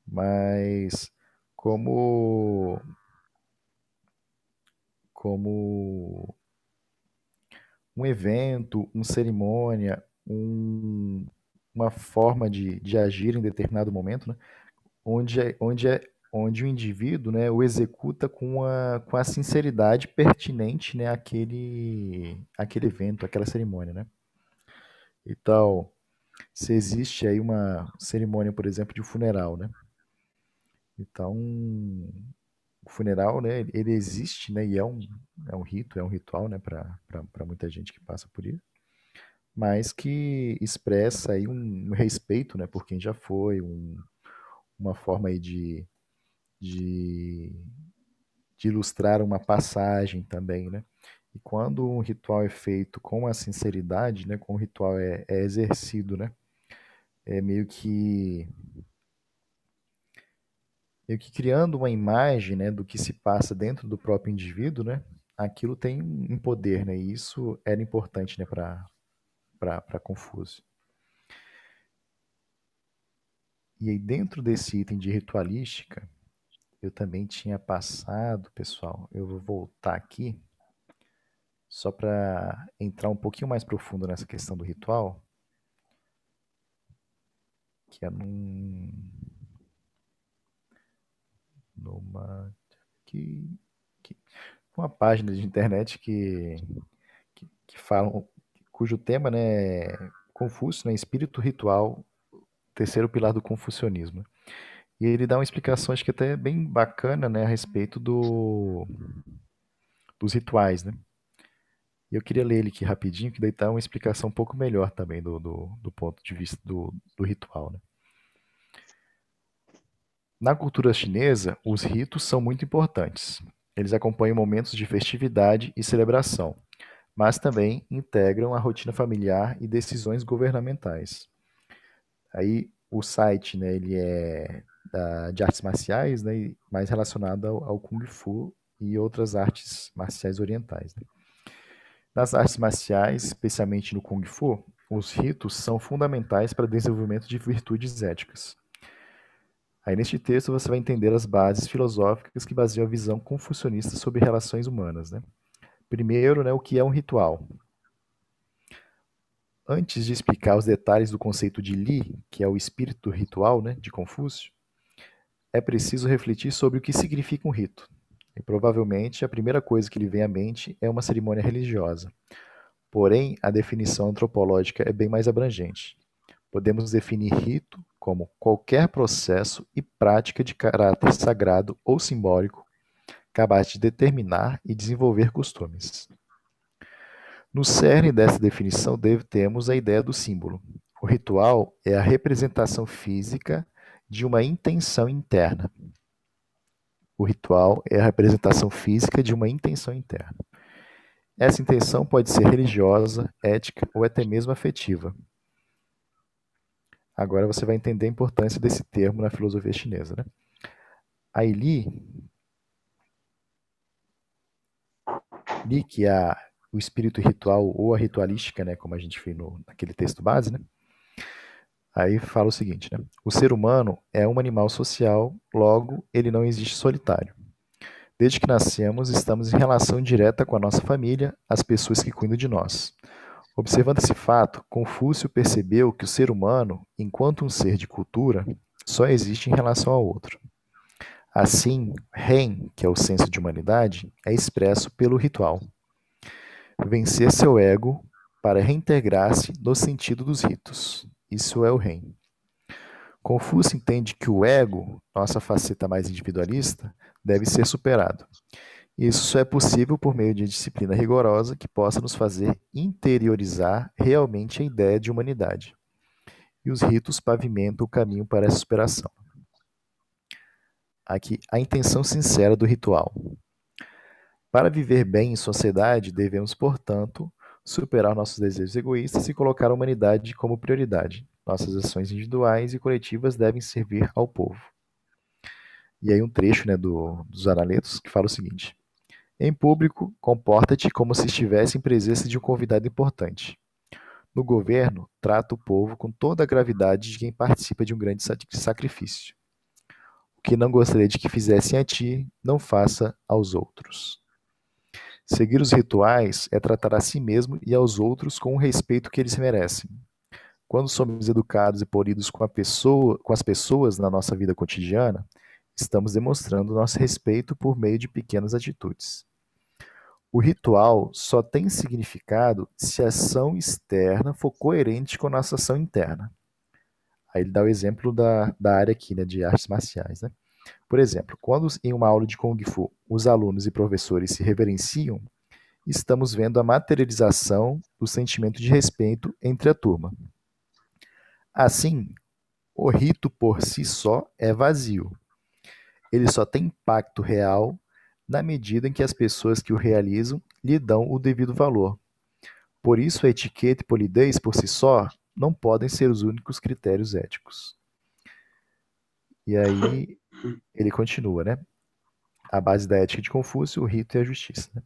mas como como um evento, uma cerimônia, um, uma forma de, de agir em determinado momento, né? onde, é, onde é onde o indivíduo né, o executa com a, com a sinceridade pertinente né, àquele, àquele evento, àquela cerimônia. Né? Então, se existe aí uma cerimônia, por exemplo, de funeral, né? Então, o funeral, né, ele existe, né, e é um, é um rito, é um ritual, né, para muita gente que passa por isso, mas que expressa aí um, respeito, né, por quem já foi, um, uma forma aí de de, de ilustrar uma passagem também, né? E quando um ritual é feito com a sinceridade, né, com o ritual é, é exercido, né, é meio que meio que criando uma imagem, né, do que se passa dentro do próprio indivíduo, né, aquilo tem um poder, né, e isso era importante, né, para para Confúcio. E aí dentro desse item de ritualística, eu também tinha passado, pessoal. Eu vou voltar aqui só para entrar um pouquinho mais profundo nessa questão do ritual, que é num numa que, que uma página de internet que que, que falam cujo tema né é Confúcio, né, espírito ritual, terceiro pilar do confucionismo. E ele dá uma explicação, acho que até bem bacana, né, a respeito do, dos rituais, né? Eu queria ler ele aqui rapidinho, que daí dá uma explicação um pouco melhor também do, do, do ponto de vista do, do ritual, né? Na cultura chinesa, os ritos são muito importantes. Eles acompanham momentos de festividade e celebração, mas também integram a rotina familiar e decisões governamentais. Aí o site, né, ele é da, de artes marciais, né, mais relacionada ao, ao, Kung Fu e outras artes marciais orientais. Né. Nas artes marciais, especialmente no Kung Fu, os ritos são fundamentais para o desenvolvimento de virtudes éticas. Aí neste texto você vai entender as bases filosóficas que baseiam a visão confucionista sobre relações humanas. Né? Primeiro, né, o que é um ritual. Antes de explicar os detalhes do conceito de Li, que é o espírito ritual né, de Confúcio, é preciso refletir sobre o que significa um rito. E provavelmente a primeira coisa que lhe vem à mente é uma cerimônia religiosa. Porém, a definição antropológica é bem mais abrangente. Podemos definir rito como qualquer processo e prática de caráter sagrado ou simbólico capaz de determinar e desenvolver costumes. No cerne dessa definição temos a ideia do símbolo. O ritual é a representação física de uma intenção interna. O ritual é a representação física de uma intenção interna. Essa intenção pode ser religiosa, ética ou até mesmo afetiva. Agora você vai entender a importância desse termo na filosofia chinesa. Né? A Li, Li, que é a, o espírito ritual ou a ritualística, né, como a gente fez no, naquele texto base, né? Aí fala o seguinte, né? O ser humano é um animal social, logo ele não existe solitário. Desde que nascemos, estamos em relação direta com a nossa família, as pessoas que cuidam de nós. Observando esse fato, Confúcio percebeu que o ser humano, enquanto um ser de cultura, só existe em relação ao outro. Assim, Ren, que é o senso de humanidade, é expresso pelo ritual. Vencer seu ego para reintegrar-se no sentido dos ritos. Isso é o Ren. Confúcio entende que o ego, nossa faceta mais individualista, deve ser superado. Isso só é possível por meio de disciplina rigorosa que possa nos fazer interiorizar realmente a ideia de humanidade. E os ritos pavimentam o caminho para essa superação. Aqui, a intenção sincera do ritual. Para viver bem em sociedade, devemos, portanto, superar nossos desejos egoístas e colocar a humanidade como prioridade. Nossas ações individuais e coletivas devem servir ao povo. E aí um trecho né, do, dos analetos que fala o seguinte: em público, comporta-te como se estivesse em presença de um convidado importante. No governo, trata o povo com toda a gravidade de quem participa de um grande sacrifício. Que não gostaria de que fizessem a ti, não faça aos outros. Seguir os rituais é tratar a si mesmo e aos outros com o respeito que eles merecem. Quando somos educados e polidos com, pessoa, com as pessoas na nossa vida cotidiana, estamos demonstrando nosso respeito por meio de pequenas atitudes. O ritual só tem significado se a ação externa for coerente com a nossa ação interna. Aí ele dá o exemplo da, da área aqui, né, de artes marciais. Né? Por exemplo, quando em uma aula de Kung Fu os alunos e professores se reverenciam, estamos vendo a materialização do sentimento de respeito entre a turma. Assim, o rito por si só é vazio. Ele só tem impacto real na medida em que as pessoas que o realizam lhe dão o devido valor. Por isso, a etiqueta e polidez por si só não podem ser os únicos critérios éticos. E aí ele continua, né? A base da ética de Confúcio, o rito e a justiça. Né?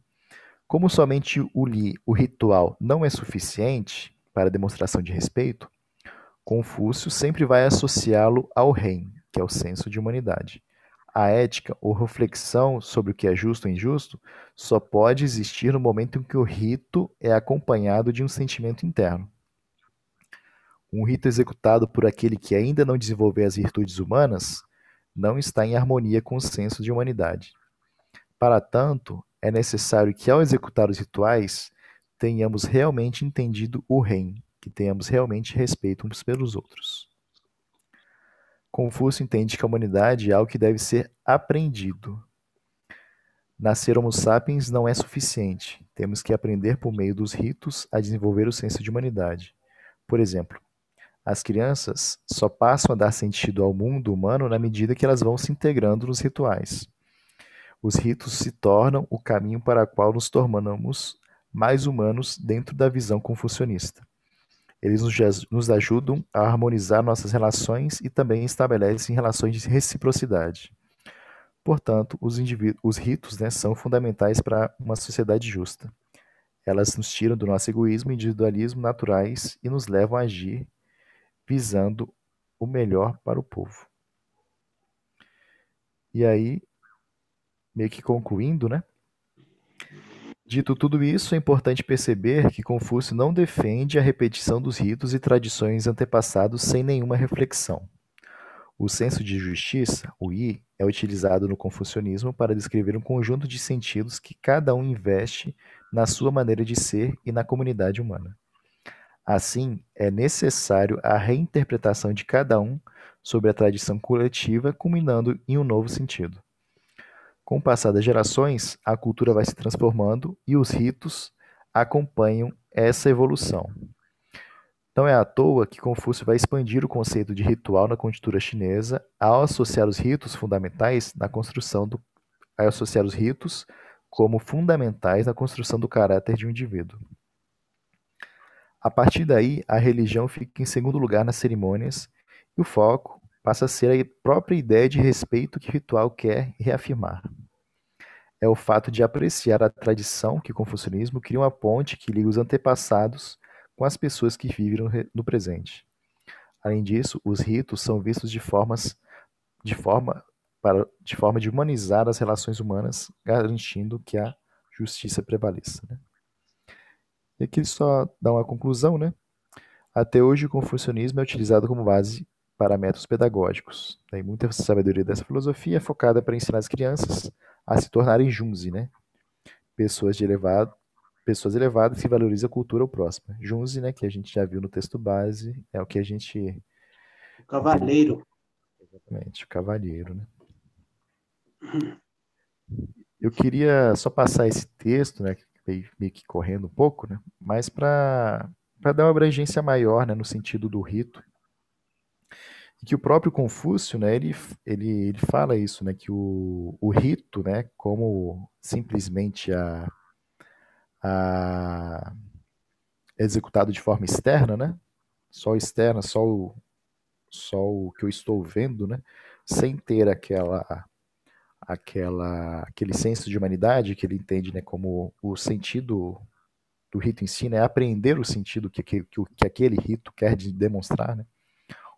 Como somente o li, o ritual, não é suficiente para demonstração de respeito, Confúcio sempre vai associá-lo ao reino, que é o senso de humanidade. A ética ou reflexão sobre o que é justo ou injusto só pode existir no momento em que o rito é acompanhado de um sentimento interno. Um rito executado por aquele que ainda não desenvolveu as virtudes humanas não está em harmonia com o senso de humanidade. Para tanto, é necessário que, ao executar os rituais, tenhamos realmente entendido o reino, que tenhamos realmente respeito uns pelos outros. Confúcio entende que a humanidade é algo que deve ser aprendido. Nascer Homo sapiens não é suficiente. Temos que aprender por meio dos ritos a desenvolver o senso de humanidade. Por exemplo, as crianças só passam a dar sentido ao mundo humano na medida que elas vão se integrando nos rituais. Os ritos se tornam o caminho para o qual nos tornamos mais humanos dentro da visão confucionista. Eles nos ajudam a harmonizar nossas relações e também estabelecem relações de reciprocidade. Portanto, os, os ritos né, são fundamentais para uma sociedade justa. Elas nos tiram do nosso egoísmo e individualismo naturais e nos levam a agir visando o melhor para o povo. E aí, meio que concluindo, né? Dito tudo isso, é importante perceber que Confúcio não defende a repetição dos ritos e tradições antepassados sem nenhuma reflexão. O senso de justiça, o I, é utilizado no confucionismo para descrever um conjunto de sentidos que cada um investe na sua maneira de ser e na comunidade humana. Assim, é necessário a reinterpretação de cada um sobre a tradição coletiva, culminando em um novo sentido. Com o passar das gerações, a cultura vai se transformando e os ritos acompanham essa evolução. Não é à toa que Confúcio vai expandir o conceito de ritual na cultura chinesa ao associar os ritos fundamentais na construção do associar os ritos como fundamentais na construção do caráter de um indivíduo. A partir daí, a religião fica em segundo lugar nas cerimônias e o foco passa a ser a própria ideia de respeito que o ritual quer reafirmar. É o fato de apreciar a tradição que o confucionismo cria uma ponte que liga os antepassados com as pessoas que vivem no presente. Além disso, os ritos são vistos de, formas, de, forma, para, de forma de humanizar as relações humanas, garantindo que a justiça prevaleça. Né? E aqui ele só dá uma conclusão, né? Até hoje, o confucionismo é utilizado como base para métodos pedagógicos. Tem muita sabedoria dessa filosofia é focada para ensinar as crianças a se tornarem junzi, né? Pessoas de elevado, pessoas elevadas que valorizam a cultura ao próximo. Junzi, né, que a gente já viu no texto base, é o que a gente o cavaleiro. Exatamente, o cavaleiro, né? Eu queria só passar esse texto, né, meio que correndo um pouco, né, mas para dar uma abrangência maior, né, no sentido do rito. E que o próprio Confúcio, né, ele, ele, ele fala isso, né, que o, o rito, né, como simplesmente a, a executado de forma externa, né, só externa, só o, só o que eu estou vendo, né, sem ter aquela aquela aquele senso de humanidade que ele entende né, como o sentido do rito em si, né, apreender o sentido que, que, que aquele rito quer demonstrar, né,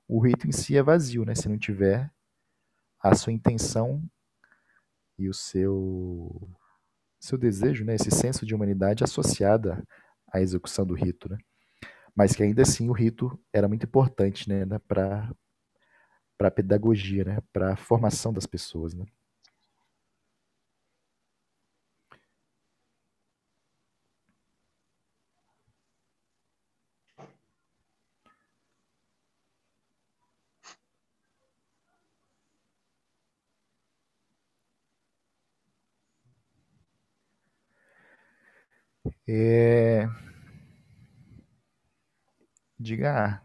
o rito em si é vazio, né, se não tiver a sua intenção e o seu seu desejo, né, esse senso de humanidade associada à execução do rito, né, mas que ainda assim o rito era muito importante, né, né para para a pedagogia, né, para a formação das pessoas, né. É... Diga.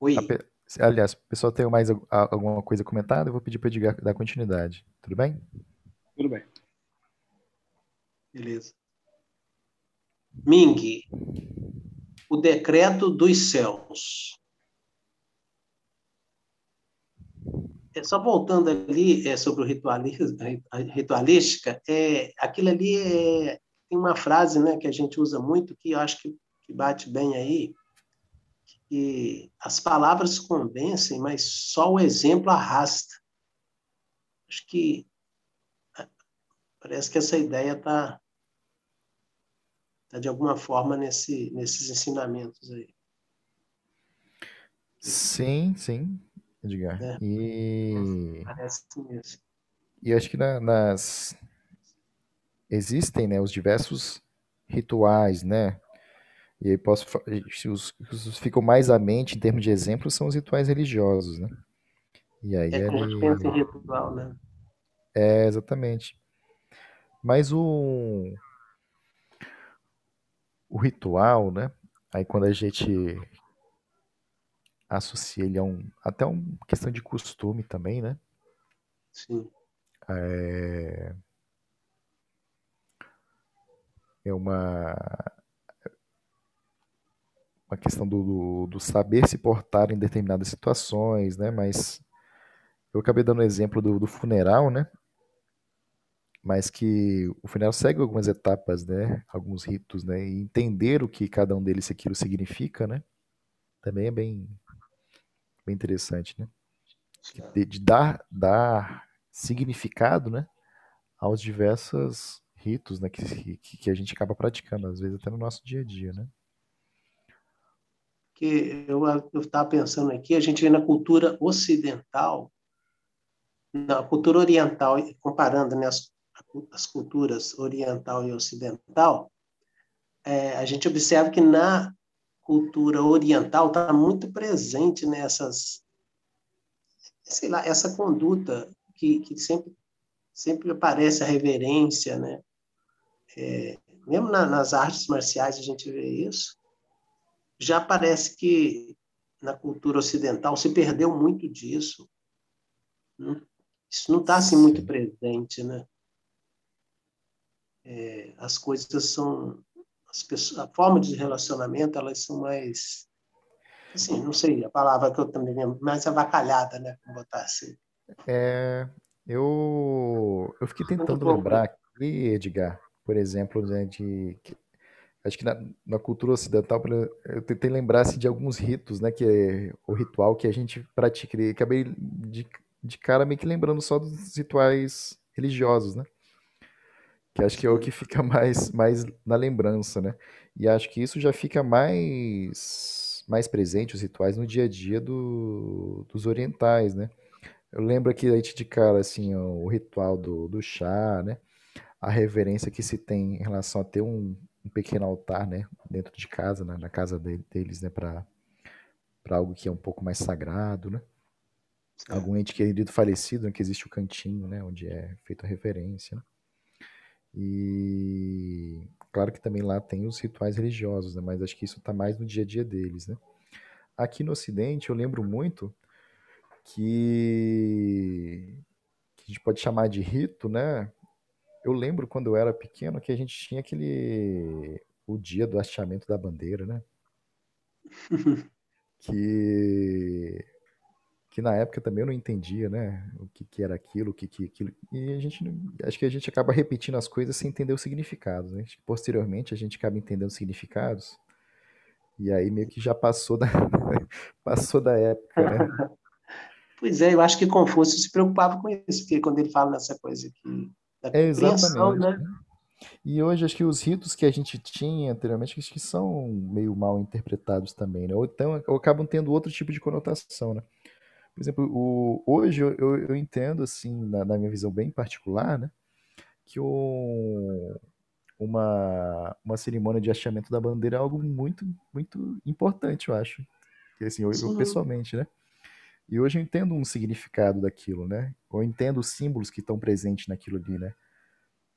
Oi. A, aliás, o pessoal tem mais alguma coisa comentada? Eu vou pedir para Edgar dar continuidade. Tudo bem? Tudo bem. Beleza. Ming, o decreto dos céus. É, só voltando ali é, sobre o ritualismo, a ritualística, é, aquilo ali é, tem uma frase né, que a gente usa muito que eu acho que, que bate bem aí, que as palavras convencem, mas só o exemplo arrasta. Acho que parece que essa ideia está tá de alguma forma nesse, nesses ensinamentos aí. Sim, sim, Edgar. É. E... Parece mesmo. E acho que na, nas, existem né, os diversos rituais, né? E aí posso os, os ficam mais à mente em termos de exemplo são os rituais religiosos, né? E aí é pensa em ritual, né? É, exatamente. Mas o o ritual, né? Aí quando a gente associa ele a um até uma questão de costume também, né? Sim. É, é uma uma questão do, do, do, saber se portar em determinadas situações, né? Mas eu acabei dando o exemplo do, do, funeral, né? Mas que o funeral segue algumas etapas, né? Alguns ritos, né? E entender o que cada um deles aquilo significa, né? Também é bem, bem interessante, né? De, de dar, dar significado, né? Aos diversas ritos né, que, que a gente acaba praticando, às vezes até no nosso dia a dia, né? Que eu estava pensando aqui, a gente vê na cultura ocidental, na cultura oriental, comparando né, as, as culturas oriental e ocidental, é, a gente observa que na cultura oriental está muito presente nessas, sei lá, essa conduta que, que sempre sempre aparece a reverência, né? É, mesmo na, nas artes marciais a gente vê isso, já parece que na cultura ocidental se perdeu muito disso. Né? Isso não está assim muito presente, né? É, as coisas são as pessoas, a forma de relacionamento elas são mais assim, não sei a palavra que eu também lembro, mais avacalhada, né? Vou botar assim. É, eu, eu fiquei tentando lembrar aqui, Edgar, por exemplo, né, de acho que na, na, cultura ocidental eu tentei lembrar assim, de alguns ritos, né, que é o ritual que a gente pratica, e acabei de, de cara meio que lembrando só dos rituais religiosos, né? Que acho que é o que fica mais, mais na lembrança, né? E acho que isso já fica mais, mais presente, os rituais, no dia a dia do, dos orientais, né? Eu lembro aqui gente de cara, assim, o ritual do, do chá, né? A reverência que se tem em relação a ter um, um pequeno altar, né? Dentro de casa, né? na casa deles, né? Para algo que é um pouco mais sagrado, né? Algum ente querido falecido, né? que existe o cantinho, né? Onde é feita a reverência, né? E claro que também lá tem os rituais religiosos, né? Mas acho que isso está mais no dia a dia deles, né? Aqui no Ocidente eu lembro muito que, que a gente pode chamar de rito, né? Eu lembro quando eu era pequeno que a gente tinha aquele o dia do hasteamento da bandeira, né? que que na época também eu não entendia, né? O que, que era aquilo, o que, que aquilo. E a gente acho que a gente acaba repetindo as coisas sem entender os significados, né? Posteriormente a gente acaba entendendo os significados. E aí meio que já passou da passou da época, né? Pois é, eu acho que Confúcio se preocupava com isso, porque quando ele fala nessa coisa aqui da é, exatamente. né? E hoje acho que os ritos que a gente tinha anteriormente acho que são meio mal interpretados também, né? Ou então ou acabam tendo outro tipo de conotação, né? Por exemplo, o, hoje eu, eu, eu entendo assim, na, na, minha visão bem particular, né, que uma, uma cerimônia de hasteamento da bandeira é algo muito muito importante, eu acho. Que, assim, eu, eu pessoalmente, né? E hoje eu entendo um significado daquilo, né? Eu entendo os símbolos que estão presentes naquilo ali, né?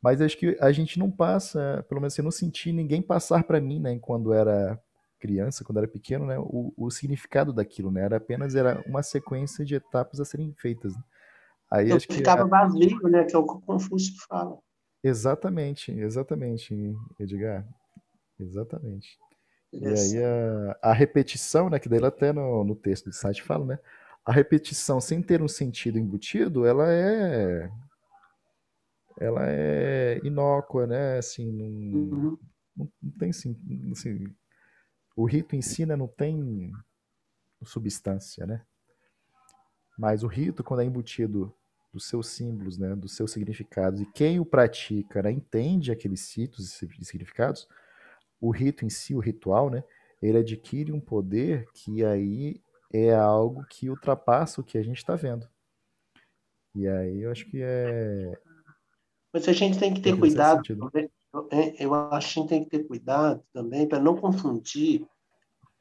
Mas acho que a gente não passa, pelo menos eu não senti ninguém passar para mim, né, quando era criança, quando era pequeno, né, o, o significado daquilo, né? Era apenas era uma sequência de etapas a serem feitas. Né? Aí Eu acho que ficava vazio, né? Que é o que o Confúcio fala. Exatamente, exatamente, Edgar. Exatamente. E aí a, a, repetição, né, que daí até no, no texto do site fala, né? A repetição sem ter um sentido embutido, ela é ela é inócua, né? Assim, não, uhum. não, não, tem assim, o rito em si né, não tem substância, né? Mas o rito, quando é embutido dos seus símbolos, né, dos seus significados, e quem o pratica né, entende aqueles ritos e significados, o rito em si, o ritual, né, ele adquire um poder que aí é algo que ultrapassa o que a gente está vendo. E aí eu acho que é. Mas a gente tem que ter cuidado. É, eu acho que a gente tem que ter cuidado também para não confundir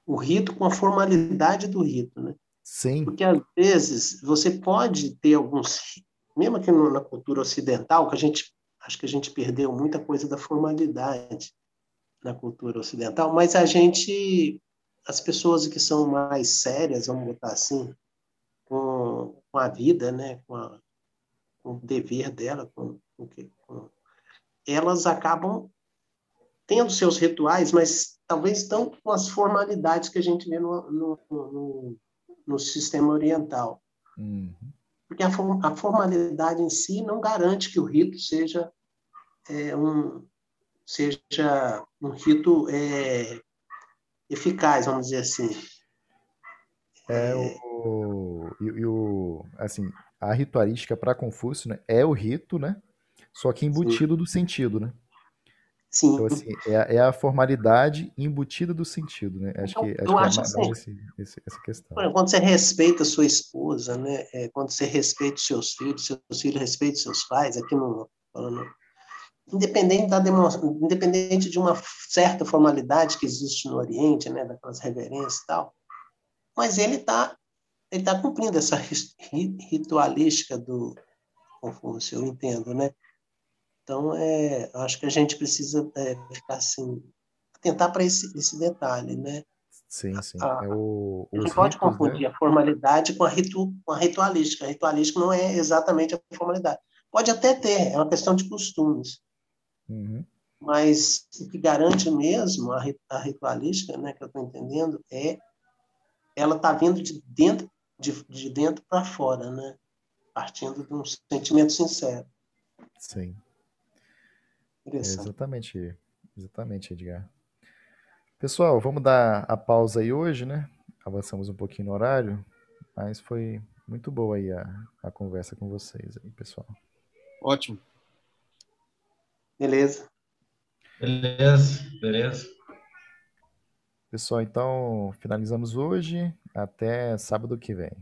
o rito com a formalidade do rito, né? Sim. Porque às vezes você pode ter alguns, mesmo aqui na cultura ocidental, que a gente acho que a gente perdeu muita coisa da formalidade na cultura ocidental, mas a gente as pessoas que são mais sérias, vamos botar assim, com, com a vida, né, com, a, com, o dever dela, com, com, elas acabam tendo seus rituais, mas talvez não com as formalidades que a gente vê no, no, no, no sistema oriental. Uhum. Porque a, a, formalidade em si não garante que o rito seja é, um seja um rito é, eficaz, vamos dizer assim. É, o, e, o assim, a ritualística para Confúcio né, é o rito, né? Só que embutido Sim. do sentido, né? Sim. Então, assim, é, é, a formalidade embutida do sentido, né? Acho que, eu acho, acho que é assim, esse, essa questão. Quando você respeita a sua esposa, né? É, quando você respeita os seus filhos, seus filhos respeitam seus pais, aqui no, falando independente da independente de uma certa formalidade que existe no Oriente, né, daquelas reverências e tal, mas ele está ele tá cumprindo essa ritualística do Confúcio, eu entendo, né? Então, é, acho que a gente precisa é, ficar assim, tentar para esse, esse detalhe, né? Sim, sim. A, é o, não pode ritos, confundir né? a formalidade com a, ritu, com a ritualística. A ritualística não é exatamente a formalidade. Pode até ter, é uma questão de costumes. Uhum. Mas o que garante mesmo a, a ritualística, né, que eu estou entendendo, é ela está vindo de dentro de, de dentro para fora, né? Partindo de um sentimento sincero. Sim. É exatamente, exatamente, Edgar. Pessoal, vamos dar a pausa aí hoje, né? Avançamos um pouquinho no horário, mas foi muito boa aí a, a conversa com vocês aí, pessoal. Ótimo. Beleza. Beleza, beleza. Pessoal, então finalizamos hoje. Até sábado que vem.